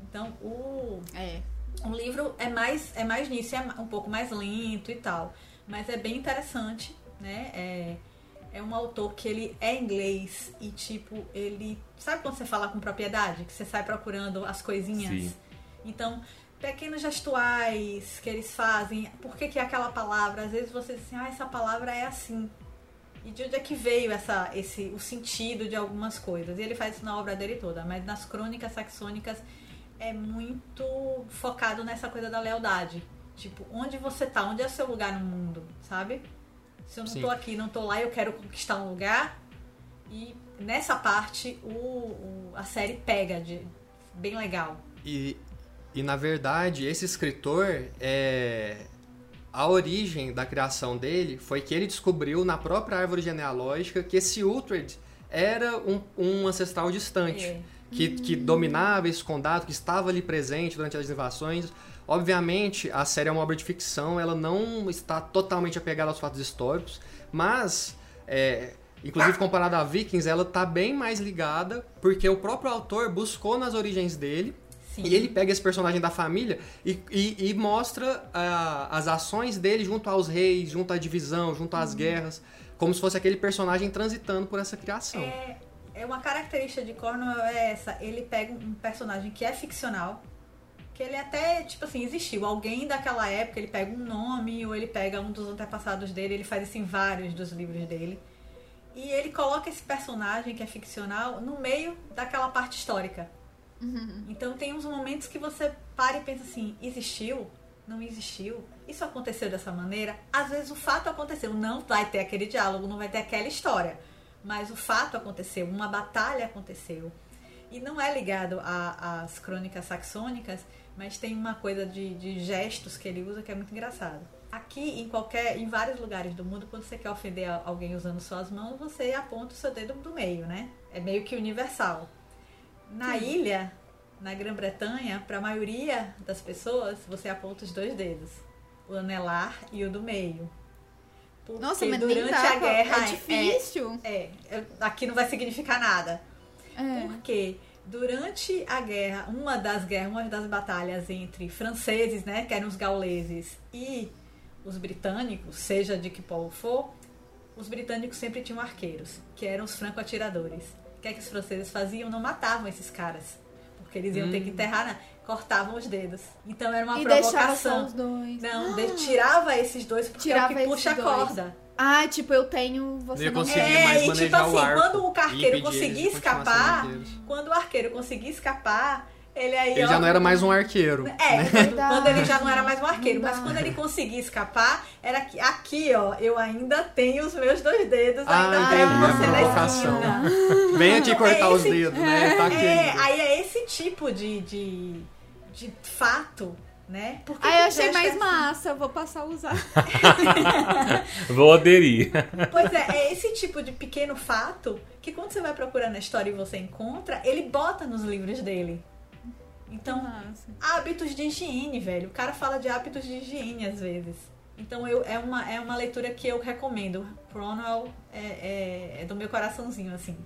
Então, o, é. O livro é mais, é mais nisso, é um pouco mais lento e tal. Mas é bem interessante, né? É, é um autor que ele é inglês e, tipo, ele. Sabe quando você fala com propriedade? Que você sai procurando as coisinhas? Sim. Então, pequenos gestuais que eles fazem. Por que, que é aquela palavra? Às vezes você diz assim, ah, essa palavra é assim. E de onde é que veio essa, esse, o sentido de algumas coisas? E ele faz isso na obra dele toda, mas nas crônicas saxônicas é muito focado nessa coisa da lealdade. Tipo, onde você tá? Onde é o seu lugar no mundo, sabe? Se eu não Sim. tô aqui, não tô lá, eu quero conquistar um lugar. E nessa parte o, o a série pega de bem legal. E, e na verdade, esse escritor é a origem da criação dele foi que ele descobriu na própria árvore genealógica que esse Uhtred era um, um ancestral distante. É. Que, que dominava esse condado, que estava ali presente durante as invasões. Obviamente, a série é uma obra de ficção, ela não está totalmente apegada aos fatos históricos, mas é, Inclusive, comparado a Vikings, ela tá bem mais ligada, porque o próprio autor buscou nas origens dele e ele pega esse personagem da família e, e- e mostra ah, as ações dele junto aos reis, junto à divisão, junto às guerras, como se fosse aquele personagem transitando por essa criação. É, é uma característica de Cornwell é essa. Ele pega um personagem que é ficcional, que ele até, tipo assim, existiu. Alguém daquela época, ele pega um nome, ou ele pega um dos antepassados dele, ele faz isso em vários dos livros dele. E ele coloca esse personagem que é ficcional no meio daquela parte histórica. Então tem uns momentos que você para e pensa assim, existiu? Não existiu? Isso aconteceu dessa maneira? Às vezes o fato aconteceu, não vai ter aquele diálogo, não vai ter aquela história. Mas o fato aconteceu, uma batalha aconteceu. E não é ligado às crônicas saxônicas, mas tem uma coisa de, de gestos que ele usa que é muito engraçado. Aqui, em qualquer, em vários lugares do mundo, quando você quer ofender alguém usando suas mãos, você aponta o seu dedo do meio, né? É meio que universal. Na ilha, na Grã-Bretanha, para a maioria das pessoas, você aponta os dois dedos, o anelar e o do meio. Porque Nossa, mas durante a pra- guerra é difícil. É, é, aqui não vai significar nada. É. Porque durante a guerra, uma das guerras, uma das batalhas entre franceses, né, que eram os gauleses, e os britânicos, seja de que polo for, os britânicos sempre tinham arqueiros, que eram os franco-atiradores. O que é que os franceses faziam? Não matavam esses caras. Porque eles iam ter que enterrar, né? cortavam os dedos. Então era uma E provocação. os dois. Não, de- tirava esses dois porque Tirava é o que puxa a dois. corda. Ah, tipo, eu tenho, você ia não É, mais e tipo assim, quando o arqueiro sendo escapar, quando o arqueiro conseguir escapar, ele aí. Ele ó, já não era mais um arqueiro. É, quando, Verdade. quando ele já não era mais um arqueiro, mas quando ele conseguir escapar, era que aqui, ó, eu ainda tenho os meus dois dedos, Ah, ainda entendi, pego a você na esquina. Vem aqui cortar é os esse- dedos, né? Tá É, aí é esse tipo de, de, de fato, né? Porque Ah, eu achei mais assim. massa, eu vou passar a usar. Vou aderir. Pois é, é esse tipo de pequeno fato que quando você vai procurar na história e você encontra, ele bota nos livros dele. Então, Massa. hábitos de higiene, velho. O cara fala de hábitos de higiene às vezes. Então eu, é, uma, é uma leitura que eu recomendo. Cronwell é, é, é do meu coraçãozinho, assim.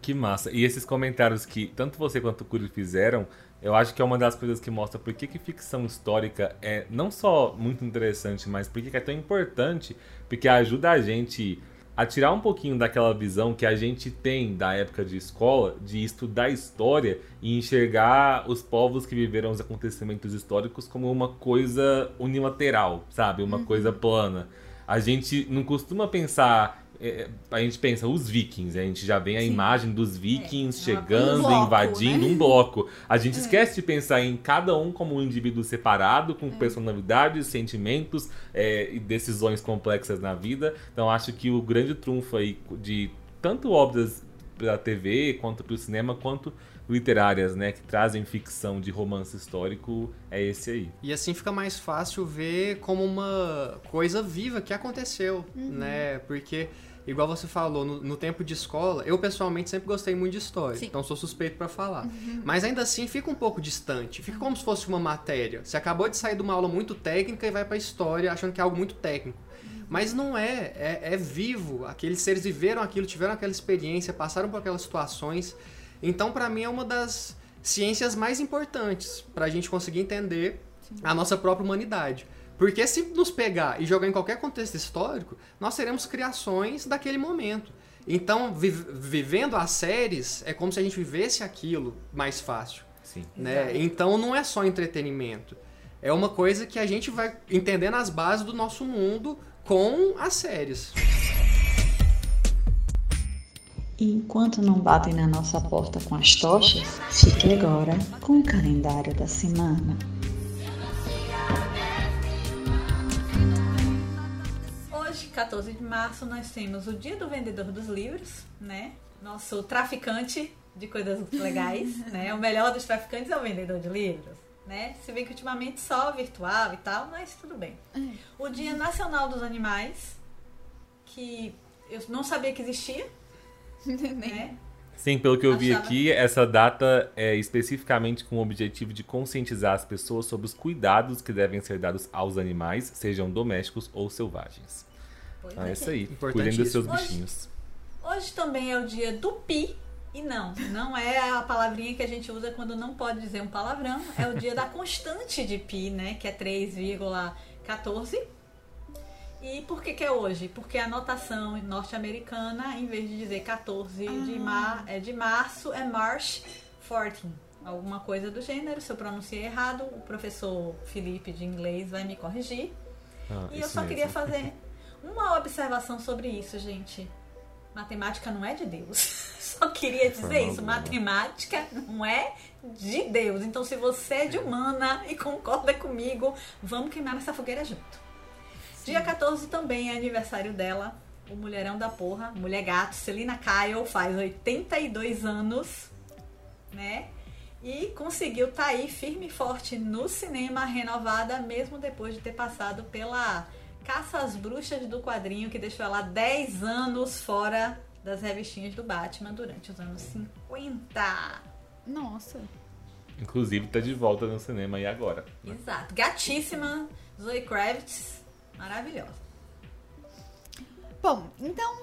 Que massa. E esses comentários que tanto você quanto o Curi fizeram, eu acho que é uma das coisas que mostra por que, que ficção histórica é não só muito interessante, mas por que, que é tão importante, porque ajuda a gente a tirar um pouquinho daquela visão que a gente tem da época de escola, de estudar história e enxergar os povos que viveram os acontecimentos históricos como uma coisa unilateral, sabe? Uma coisa plana. A gente não costuma pensar. É, a gente pensa os vikings, a gente já vem a Sim. imagem dos vikings É, é uma- chegando, um bloco, invadindo né? um bloco. A gente esquece de pensar em cada um como um indivíduo separado, com personalidades, sentimentos é, e decisões complexas na vida. Então acho que o grande trunfo aí de tanto obras da TV, quanto para o cinema, quanto literárias, né, que trazem ficção de romance histórico, é esse aí. E assim fica mais fácil ver como uma coisa viva que aconteceu, né? Porque, igual você falou, no, no tempo de escola, eu pessoalmente sempre gostei muito de história, Sim. então sou suspeito pra falar. Mas ainda assim fica um pouco distante, fica como se fosse uma matéria. Você acabou de sair de uma aula muito técnica e vai pra história achando que é algo muito técnico. Mas não é, é, é vivo. Aqueles seres viveram aquilo, tiveram aquela experiência, passaram por aquelas situações. Então, pra mim, é uma das ciências mais importantes pra gente conseguir entender a nossa própria humanidade. Porque se nos pegar e jogar em qualquer contexto histórico, nós seremos criações daquele momento. Então, vi- vivendo as séries, é como se a gente vivesse aquilo mais fácil. Sim. Né? Então não é só entretenimento. É uma coisa que a gente vai entendendo as bases do nosso mundo com as séries. E enquanto não batem na nossa porta com as tochas, fique agora com o calendário da semana. 14 de março, nós temos o Dia do Vendedor dos Livros, né? Nosso traficante de coisas legais, né? O melhor dos traficantes é o vendedor de livros, né? Se bem que ultimamente só virtual e tal, mas tudo bem. O Dia Nacional dos Animais, que eu não sabia que existia, né? Sim, pelo que eu vi Achava. aqui, essa data é especificamente com o objetivo de conscientizar as pessoas sobre os cuidados que devem ser dados aos animais, sejam domésticos ou selvagens. Pois Então é é. isso aí. Cuidem dos seus Hoje- bichinhos. Hoje também é o dia do pi. E não, não é a palavrinha que a gente usa quando não pode dizer um palavrão. É o dia da constante de pi, né? Que é 3,14. E por que, que é hoje? Porque a notação norte-americana, em vez de dizer 14 de, mar, é de março, é March 14. Alguma coisa do gênero. Se eu pronunciei errado, o professor Felipe de inglês vai me corrigir. Ah, E eu só mesmo. queria fazer uma observação sobre isso, gente. Matemática não é de Deus. Só queria dizer isso. Matemática não é de Deus. Então, se você é de humana e concorda comigo, vamos queimar essa fogueira junto. Dia 14 também é aniversário dela. O mulherão da porra, mulher gato, Celina Kyle, faz 82 anos, né? E conseguiu estar aí firme e forte no cinema, renovada, mesmo depois de ter passado pela Caça às Bruxas do quadrinho, que deixou ela 10 anos fora das revistinhas do Batman durante os anos 50. Nossa. Inclusive, tá de volta no cinema aí agora. Exato. Gatíssima, Zoe Kravitz, maravilhosa. Bom, então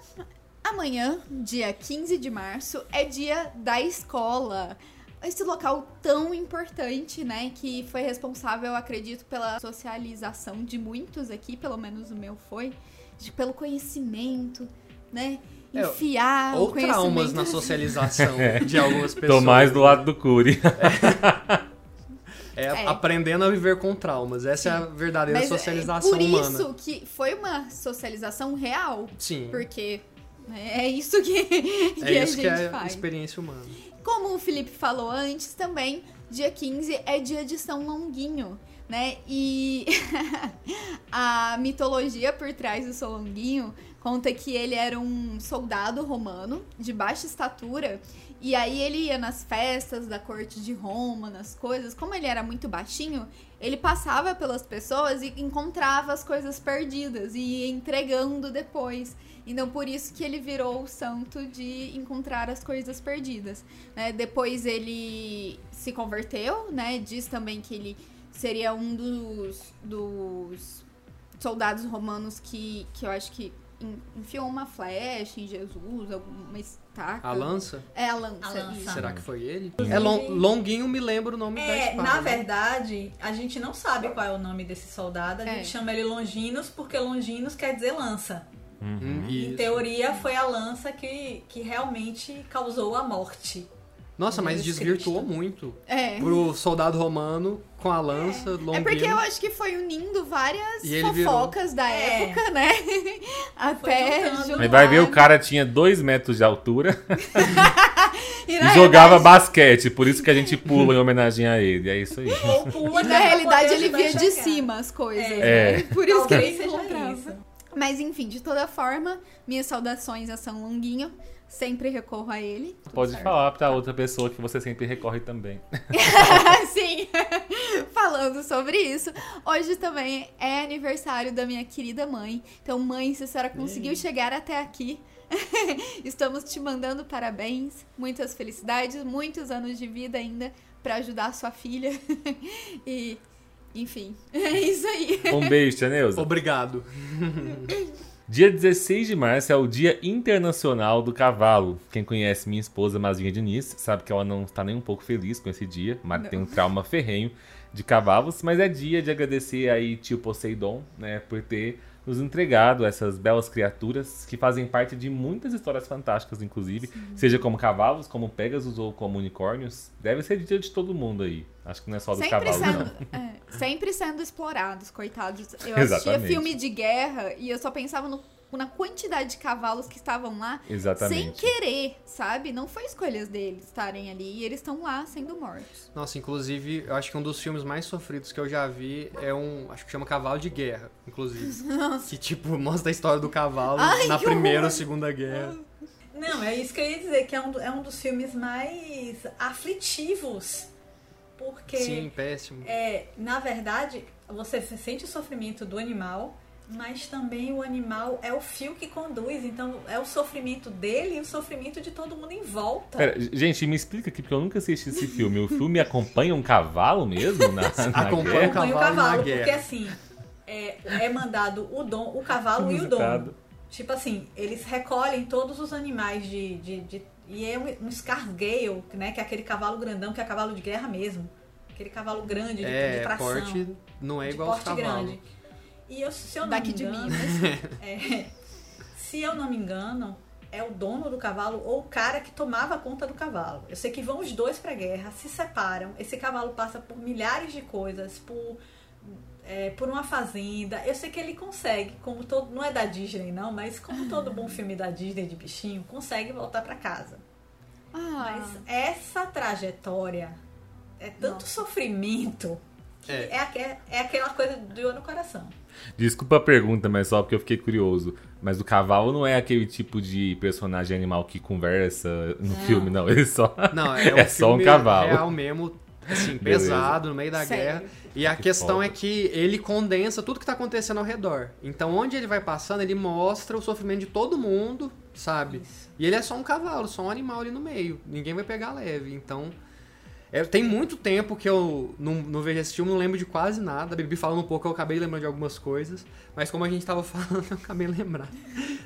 amanhã, dia 15 de março, é dia da escola. Esse local tão importante, né, que foi responsável, acredito, pela socialização de muitos aqui, pelo menos o meu foi, de- pelo conhecimento, né? É, Enfiar Ou o conhecimento. traumas na socialização de algumas pessoas. Tô mais do lado do Curi. É, É. aprendendo a viver com traumas. Essa é a verdadeira Mas é socialização por humana. isso que foi uma socialização real, Sim. porque é isso que, que É a isso gente que é a faz. experiência humana. Como o Felipe falou antes, também dia 15 é dia de São Longuinho, né? E a mitologia por trás do São Longuinho conta que ele era um soldado romano de baixa estatura e aí ele ia nas festas da corte de Roma, nas coisas, como ele era muito baixinho, ele passava pelas pessoas e encontrava as coisas perdidas e ia entregando depois. Então por isso que ele virou o santo de encontrar as coisas perdidas. né? Depois ele se converteu, né? Diz também que ele seria um dos, dos soldados romanos que, que eu acho que en- enfiou uma flecha em Jesus, alguma estaca. A lança? É a lança. A lança. isso. Será que foi ele? É lon- longuinho, me lembra o nome da É, espada. na né? verdade, a gente não sabe qual é o nome desse soldado. A gente É. chama ele Longinos porque Longinos quer dizer lança. Hum, Em teoria, foi a lança que, que realmente causou a morte. Nossa, mas Jesus desvirtuou Cristo. muito. É. Pro soldado romano com a lança longuinho. É porque eu acho que foi unindo várias ele virou- fofocas da É. época, né? Até. Mas vai ver, o cara tinha dois metros de altura E, e jogava realidade- basquete. Por isso que a gente pula em homenagem a ele. É isso aí. Ou pula E que na é realidade ele via de cima as coisas, É. né? Por isso que Talvez ele seja encontrava. isso. Mas enfim, de toda forma, minhas saudações a São Longuinho. Sempre recorro a ele. Tudo Pode certo. falar pra outra pessoa que você sempre recorre também. Sim, falando sobre isso. Hoje também é aniversário da minha querida mãe. Então, mãe, se a senhora conseguiu chegar até aqui, estamos te mandando parabéns, muitas felicidades, muitos anos de vida ainda pra ajudar a sua filha. E, enfim, é isso aí. Um beijo, Tia Neuza. Obrigado. Dia 16 de março é o Dia Internacional do Cavalo. Quem conhece minha esposa, Mazinha Diniz, sabe que ela não está nem um pouco feliz com esse dia. Mas Não. tem um trauma ferrenho de cavalos. Mas é dia de agradecer aí tio Poseidon, né, por ter nos entregado essas belas criaturas que fazem parte de muitas histórias fantásticas, inclusive. Seja como cavalos, como Pegasus ou como unicórnios. Deve ser dia de todo mundo aí. Acho que não é só dos Sempre cavalos, não. sendo, é, sempre sendo explorados, coitados. Eu assistia Exatamente. filme de guerra e eu só pensava no- na quantidade de cavalos que estavam lá sem Exatamente. querer, sabe? Não foi escolhas deles estarem ali e eles estão lá sendo mortos. Nossa, inclusive, eu acho que um dos filmes mais sofridos que eu já vi é um. Acho que chama Cavalo de Guerra, inclusive. Que, tipo, mostra a história do cavalo Ai, na Primeira horror. ou Segunda Guerra. Não, é isso que eu ia dizer, que é um, é um dos filmes mais aflitivos. Porque, Sim, péssimo. é, na verdade, você sente o sofrimento do animal, mas também o animal é o fio que conduz. Então, é o sofrimento dele e o sofrimento de todo mundo em volta. Pera, gente, me explica aqui, porque eu nunca assisti esse filme. O filme acompanha um cavalo mesmo na, na Acompanha guerra? o Acompanha o cavalo cavalo, guerra. porque assim, é, é mandado o dom, o cavalo e o dom. Tipo assim, eles recolhem todos os animais de. de, de- e é um, um Scarsgale, né? Que é aquele cavalo grandão, que é cavalo de guerra mesmo. Aquele cavalo grande de, de É, tração. porte não é de igual aos porte cavalos. grande. E eu, se eu não Daqui me de engano, Minas. é, se eu não me engano, é o dono do cavalo ou o cara que tomava conta do cavalo. Eu sei que vão os dois pra guerra, se separam. Esse cavalo passa por milhares de coisas, por é, por uma fazenda. Eu sei que ele consegue, como todo, não é da Disney não, mas como todo bom filme da Disney de bichinho, consegue voltar pra casa. Ah, Mas essa trajetória é tanto sofrimento que É. é. é aquela coisa do no coração. Desculpa a pergunta, mas só porque eu fiquei curioso. Mas o cavalo não é aquele tipo de personagem animal que conversa no Não. filme, não. Ele só. Não, é, um É só um cavalo. real mesmo, assim, Beleza. pesado, no meio da Sério. guerra. E a Que questão foda. é que ele condensa tudo que tá acontecendo ao redor. Então, onde ele vai passando, ele mostra o sofrimento de todo mundo, sabe? E ele é só um cavalo, só um animal ali no meio. Ninguém vai pegar leve. Então, é, tem muito tempo que eu não, não vejo esse filme, não lembro de quase nada. A Bibi falando um pouco, eu acabei lembrando de algumas coisas. Mas como a gente tava falando, eu acabei lembrando.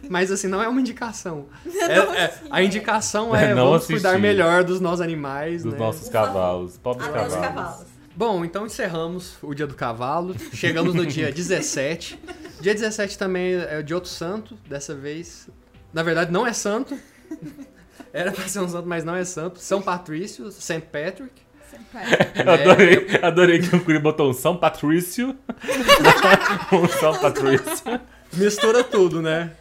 Mas assim, não é uma indicação. É- é- a indicação é, Não vamos cuidar assistir. melhor dos nossos animais, Dos né? nossos cavalos. Pobres cavalos. cavalos. Bom, então encerramos o dia do cavalo. Chegamos no dia 17. Dia 17 também é o de outro santo, dessa vez. Na verdade, não é santo. Era pra ser um santo, mas não é santo. São Patrício, St. Patrick. Adorei, adorei que o Curi botou um São Patrício. um São Patrício. Mistura tudo, né?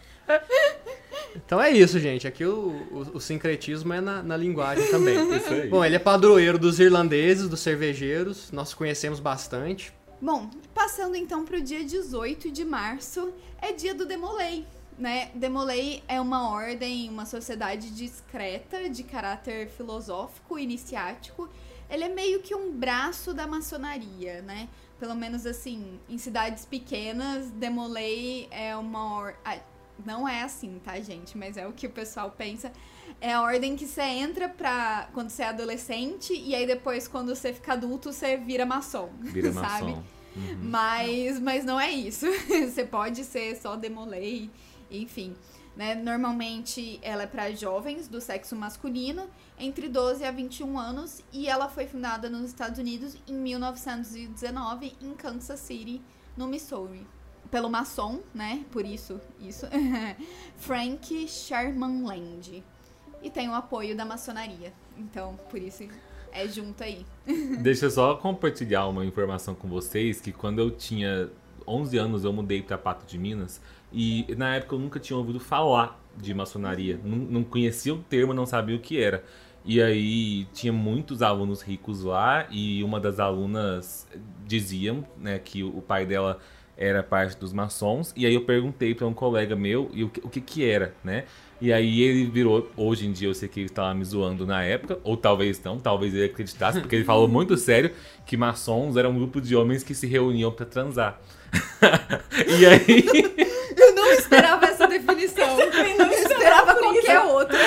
Então é isso, gente. Aqui o, o, o sincretismo é na, na linguagem também. Isso aí. Bom, ele é padroeiro dos irlandeses, dos cervejeiros. Nós conhecemos bastante. Bom, passando então para o dia 18 de março, é dia do Demolei. Né? Demolei é uma ordem, uma sociedade discreta de caráter filosófico iniciático. Ele é meio que um braço da maçonaria, né? Pelo menos assim, em cidades pequenas, Demolei é uma or... ah, não é assim, tá, gente? Mas é o que o pessoal pensa. É a ordem que você entra pra quando você é adolescente e aí depois quando você fica adulto você vira maçom, Vira sabe? maçom. Uhum. Mas, mas não é isso. Você pode ser só demolei, enfim. Né? Normalmente ela é para jovens do sexo masculino, entre 12 a 21 anos, e ela foi fundada nos Estados Unidos em 1919, em Kansas City, no Missouri. Pelo maçom, né? Por isso, isso. Frank Sherman Land. E tem o apoio da maçonaria. Então, por isso é junto aí. Deixa eu só compartilhar uma informação com vocês que quando eu tinha 11 anos eu mudei para Pato de Minas e na época eu nunca tinha ouvido falar de maçonaria, não, não conhecia o termo, não sabia o que era. E aí tinha muitos alunos ricos lá e uma das alunas diziam, né, que o pai dela era parte dos maçons e aí eu perguntei para um colega meu e o que, o que que era, né? E aí ele virou, hoje em dia eu sei que ele estava me zoando na época, ou talvez não, talvez ele acreditasse, porque ele falou muito sério que maçons eram um grupo de homens que se reuniam para transar. e aí Eu não esperava essa definição. Eu não esperava qualquer outra.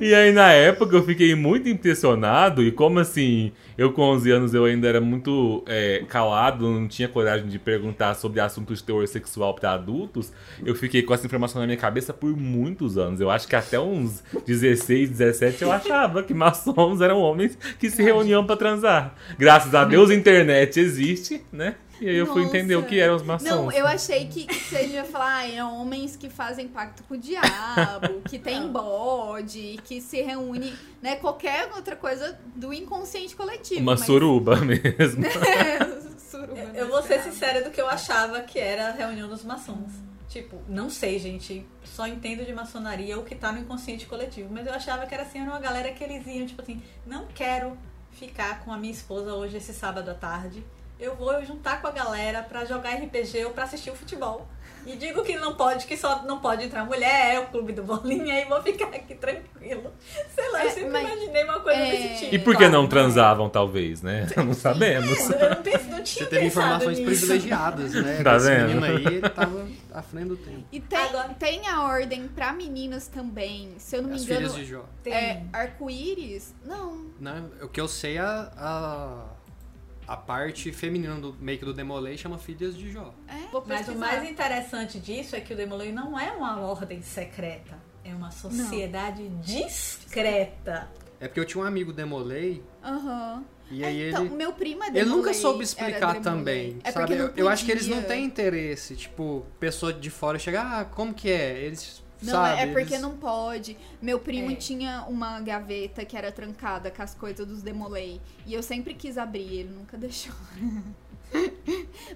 E aí, na época, eu fiquei muito impressionado. E como assim, eu com 11 anos eu ainda era muito é, calado, não tinha coragem de perguntar sobre assuntos de teor sexual para adultos, eu fiquei com essa informação na minha cabeça por muitos anos. Eu acho que até uns 16, 17 eu achava que maçons eram homens que se reuniam para transar. Graças a Deus, a internet existe, né? E aí eu fui Nossa. entender o que eram os maçons. Não, eu achei que você ia falar, ah, é homens que fazem pacto com o diabo, que tem bode, que se reúne, né? Qualquer outra coisa do inconsciente coletivo. Uma mas- suruba mesmo. Suruba, Eu, vou ser sincera do que eu achava que era a reunião dos maçons. Tipo, não sei, gente. Só entendo de maçonaria o que tá no inconsciente coletivo. Mas eu achava que era assim, era uma galera que eles iam, tipo assim, não quero ficar com a minha esposa hoje esse sábado à tarde. Eu vou juntar com a galera pra jogar RPG ou pra assistir o futebol. E digo que não pode, que só não pode entrar mulher, é o clube do bolinha, e vou ficar aqui tranquilo. Sei lá, eu É, sempre mas- imaginei uma coisa é, desse tipo. E por que não transavam, talvez, né? Não sabemos. Eu não, penso, não tinha Você teve informações nisso. privilegiadas, né? Tá Esse vendo? menino aí, ele tava à frente do tempo. E tem, Agora- tem a ordem pra meninas também. Se eu não me As engano, filhas de Jó. É arco-íris? Não. Não, o que eu sei, a, a, a parte feminina do meio que do Demolei chama Filhas de Jó. É, Mas o mais interessante disso é que o Demolay não é uma ordem secreta. É uma sociedade discreta. É porque eu tinha um amigo Demolei Aham. e aí então, ele meu primo é Ele nunca Demolay, soube explicar Demolay. também, É sabe? Eu, não eu acho que eles não têm interesse, tipo, pessoa de fora chegar, ah, como que é? Eles, Não, sabe? é porque eles- não pode. Meu primo É. tinha uma gaveta que era trancada com as coisas dos Demolay. E eu sempre quis abrir, ele nunca deixou.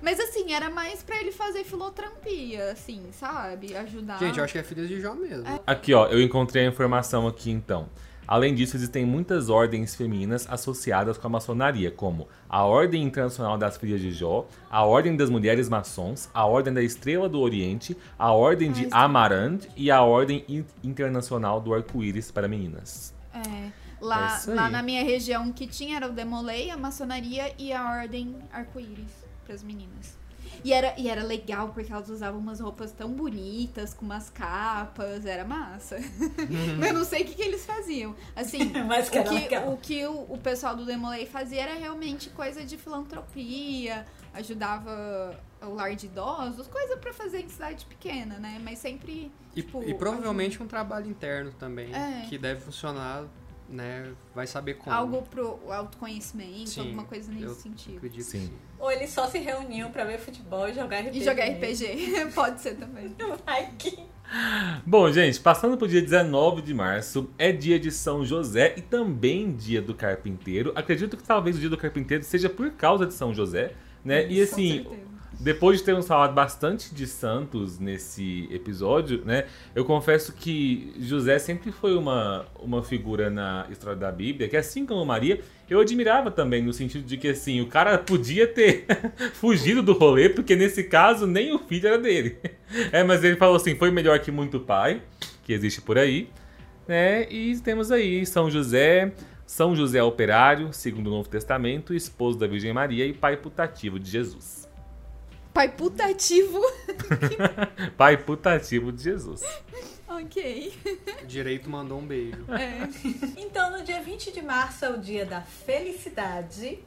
Mas assim, era mais pra ele fazer filotrampia, assim, sabe? Ajudar. Gente, eu acho que é Filhas de Jó mesmo. Aqui, ó, eu encontrei a informação aqui então. Além disso, existem muitas ordens femininas associadas com a maçonaria, como a Ordem Internacional das Filhas de Jó, a Ordem das Mulheres Maçons, a Ordem da Estrela do Oriente, a Ordem de Amarant e a Ordem In- Internacional do Arco-Íris para Meninas. É. É Lá, aí. lá na minha região que tinha era o Demolay, a maçonaria e a ordem arco-íris pras meninas. E era, e era legal porque elas usavam umas roupas tão bonitas, com umas capas, era massa. Mas eu não sei o que, que eles faziam. Assim, Mas que o que, legal. o, que o, o pessoal do Demolay fazia era realmente coisa de filantropia, ajudava o lar de idosos, coisa pra fazer em cidade pequena, né? Mas sempre. E, tipo, e provavelmente um trabalho interno também, É. que deve funcionar, né? Vai saber como. Algo pro autoconhecimento, Sim, alguma coisa nesse eu sentido. Acredito Sim. que sim. Ou eles só se reuniam pra ver futebol e jogar RPG. E jogar RPG, pode ser também. Vai que... Bom, gente, passando pro dia 19 de março, é dia de São José e também dia do carpinteiro. Acredito que talvez o dia do carpinteiro seja por causa de São José, né? E Com assim, certeza. Depois de termos falado bastante de santos nesse episódio, né? Eu confesso que José sempre foi uma, uma figura na história da Bíblia, que assim como Maria, eu admirava também, no sentido de que assim, o cara podia ter fugido do rolê, porque nesse caso nem o filho era dele. É, mas ele falou assim, foi melhor que muito pai, que existe por aí, né? E temos aí São José, São José operário, segundo o Novo Testamento, esposo da Virgem Maria e pai putativo de Jesus. Pai putativo. Pai putativo de Jesus. ok. Direito mandou um beijo. É. Então, no dia 20 de março é o dia da felicidade.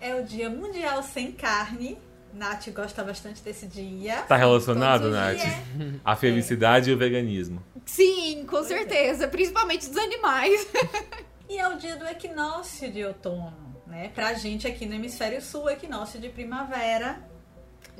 É o dia mundial sem carne. Nath gosta bastante desse dia. Tá relacionado, Nath? dias. A felicidade e o veganismo. Sim, com certeza. Principalmente dos animais. E é o dia do equinócio de outono. Né? Pra gente aqui no hemisfério sul, equinócio de primavera.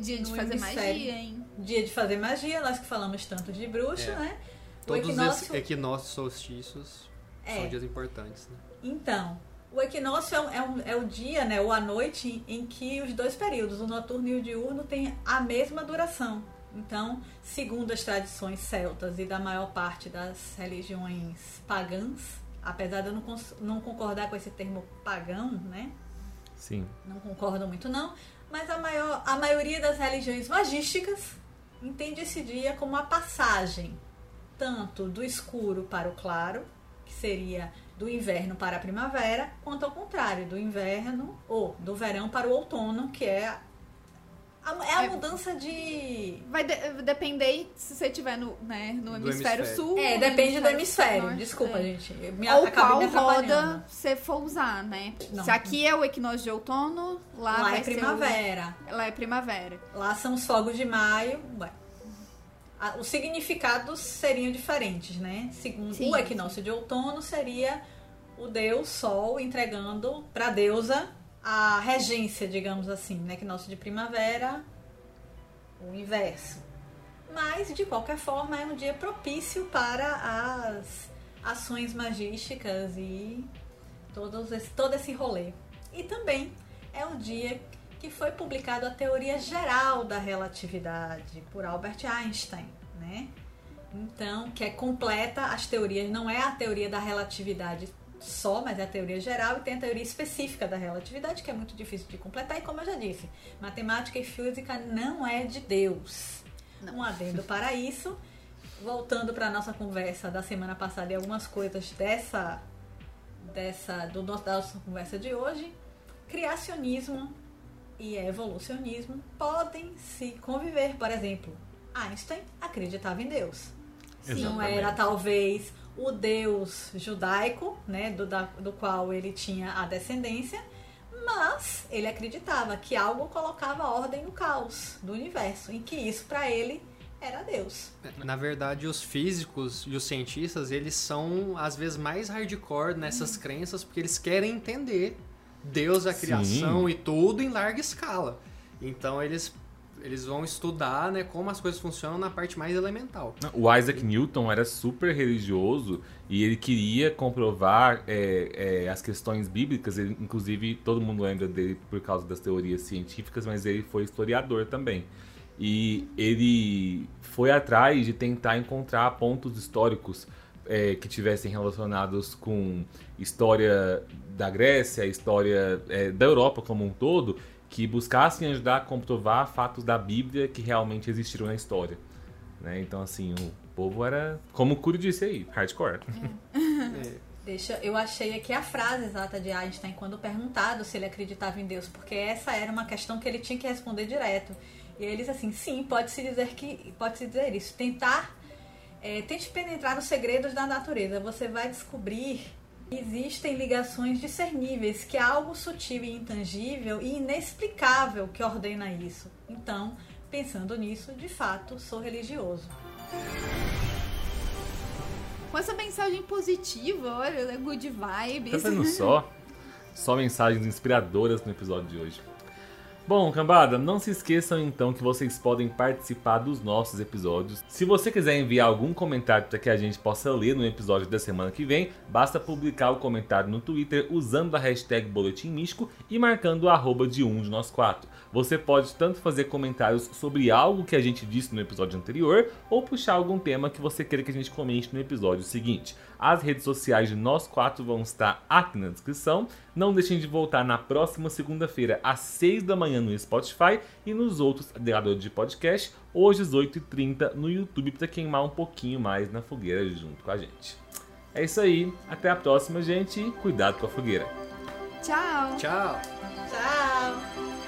Dia de No fazer hemisfério. magia, hein? Dia de fazer magia, nós que falamos tanto de bruxo, É. né? O Todos equinócio- esses equinócios solstícios É. são dias importantes, né? Então, o equinócio é, um- é um- é o dia, né, ou a noite, em que os dois períodos, o noturno e o diurno, têm a mesma duração. Então, segundo as tradições celtas e da maior parte das religiões pagãs, apesar de eu não, não concordar com esse termo pagão, né? Sim. Não concordo muito não, mas a, maior, a maioria das religiões magísticas entende esse dia como a passagem tanto do escuro para o claro, que seria do inverno para a primavera, quanto ao contrário, do inverno ou do verão para o outono, que é é a É. mudança de Vai de- depender se você estiver no, né, no hemisfério, hemisfério. sul. É, depende do hemisfério. norte, Desculpa, é. gente. Me, Ou qual roda você for usar, né? Não. Se aqui é o equinócio de outono, lá, Lá vai é ser o- primavera. Lá é primavera. Lá são os fogos de maio. Ué. Os significados seriam diferentes, né? Segundo Sim. o equinócio de outono seria o deus Sol entregando para a deusa a regência, digamos assim. No equinócio de primavera, o inverso. Mas, de qualquer forma, é um dia propício para as ações magísticas e todos esse, todo esse rolê. E também é o dia que foi publicado a teoria geral da relatividade por Albert Einstein, né? Então, que é completa as teorias, não é a teoria da relatividade só, mas é a teoria geral e tem a teoria específica da relatividade, que é muito difícil de completar. E como eu já disse, matemática e física não é de Deus. Um adendo para isso. Voltando para a nossa conversa da semana passada e algumas coisas dessa, dessa do nosso, da nossa conversa de hoje, criacionismo e evolucionismo podem se conviver. Por exemplo, Einstein acreditava em Deus. Não Exatamente. era talvez o Deus judaico, né, do, da- do qual ele tinha a descendência, Mas ele acreditava que algo colocava ordem no caos do universo, em que isso para ele era Deus. Na verdade, os físicos e os cientistas, eles são às vezes mais hardcore nessas crenças porque eles querem entender Deus, a Sim. criação e tudo em larga escala. Então eles eles vão estudar, né, como as coisas funcionam na parte mais elemental. O Isaac Newton era super religioso e ele queria comprovar é, é, as questões bíblicas. Ele, inclusive, todo mundo lembra dele por causa das teorias científicas, mas ele foi historiador também. E ele foi atrás de tentar encontrar pontos históricos é, que tivessem relacionados com história da Grécia, história é, da Europa como um todo, que buscassem ajudar a comprovar fatos da Bíblia que realmente existiram na história. Né? Então, assim, o povo era, como o Cury disse aí, hardcore. Deixa, eu achei aqui a frase exata de Einstein quando perguntado se ele acreditava em Deus, porque essa era uma questão que ele tinha que responder direto. E ele disse assim: sim, pode-se dizer que pode-se dizer isso. Tentar, é, tente penetrar nos segredos da natureza. Você vai descobrir existem ligações discerníveis, que há algo sutil e intangível e inexplicável que ordena isso. Então, pensando nisso, de fato, sou religioso. Com essa mensagem positiva, olha, good Tá vibes. vendo só? Só mensagens inspiradoras no episódio de hoje. Bom, cambada, não se esqueçam então que vocês podem participar dos nossos episódios. Se você quiser enviar algum comentário para que a gente possa ler no episódio da semana que vem, basta publicar o comentário no Twitter usando a hashtag Boletim Místico e marcando o arroba de um de nós quatro. Você pode tanto fazer comentários sobre algo que a gente disse no episódio anterior, ou puxar algum tema que você queira que a gente comente no episódio seguinte. As redes sociais de nós quatro vão estar aqui na descrição. Não deixem de voltar na próxima segunda-feira, às 6 da manhã no Spotify e nos outros agregadores de podcast, hoje às 8h30 no YouTube, para queimar um pouquinho mais na fogueira junto com a gente. É isso aí, até a próxima, gente. e Cuidado com a fogueira. Tchau. Tchau!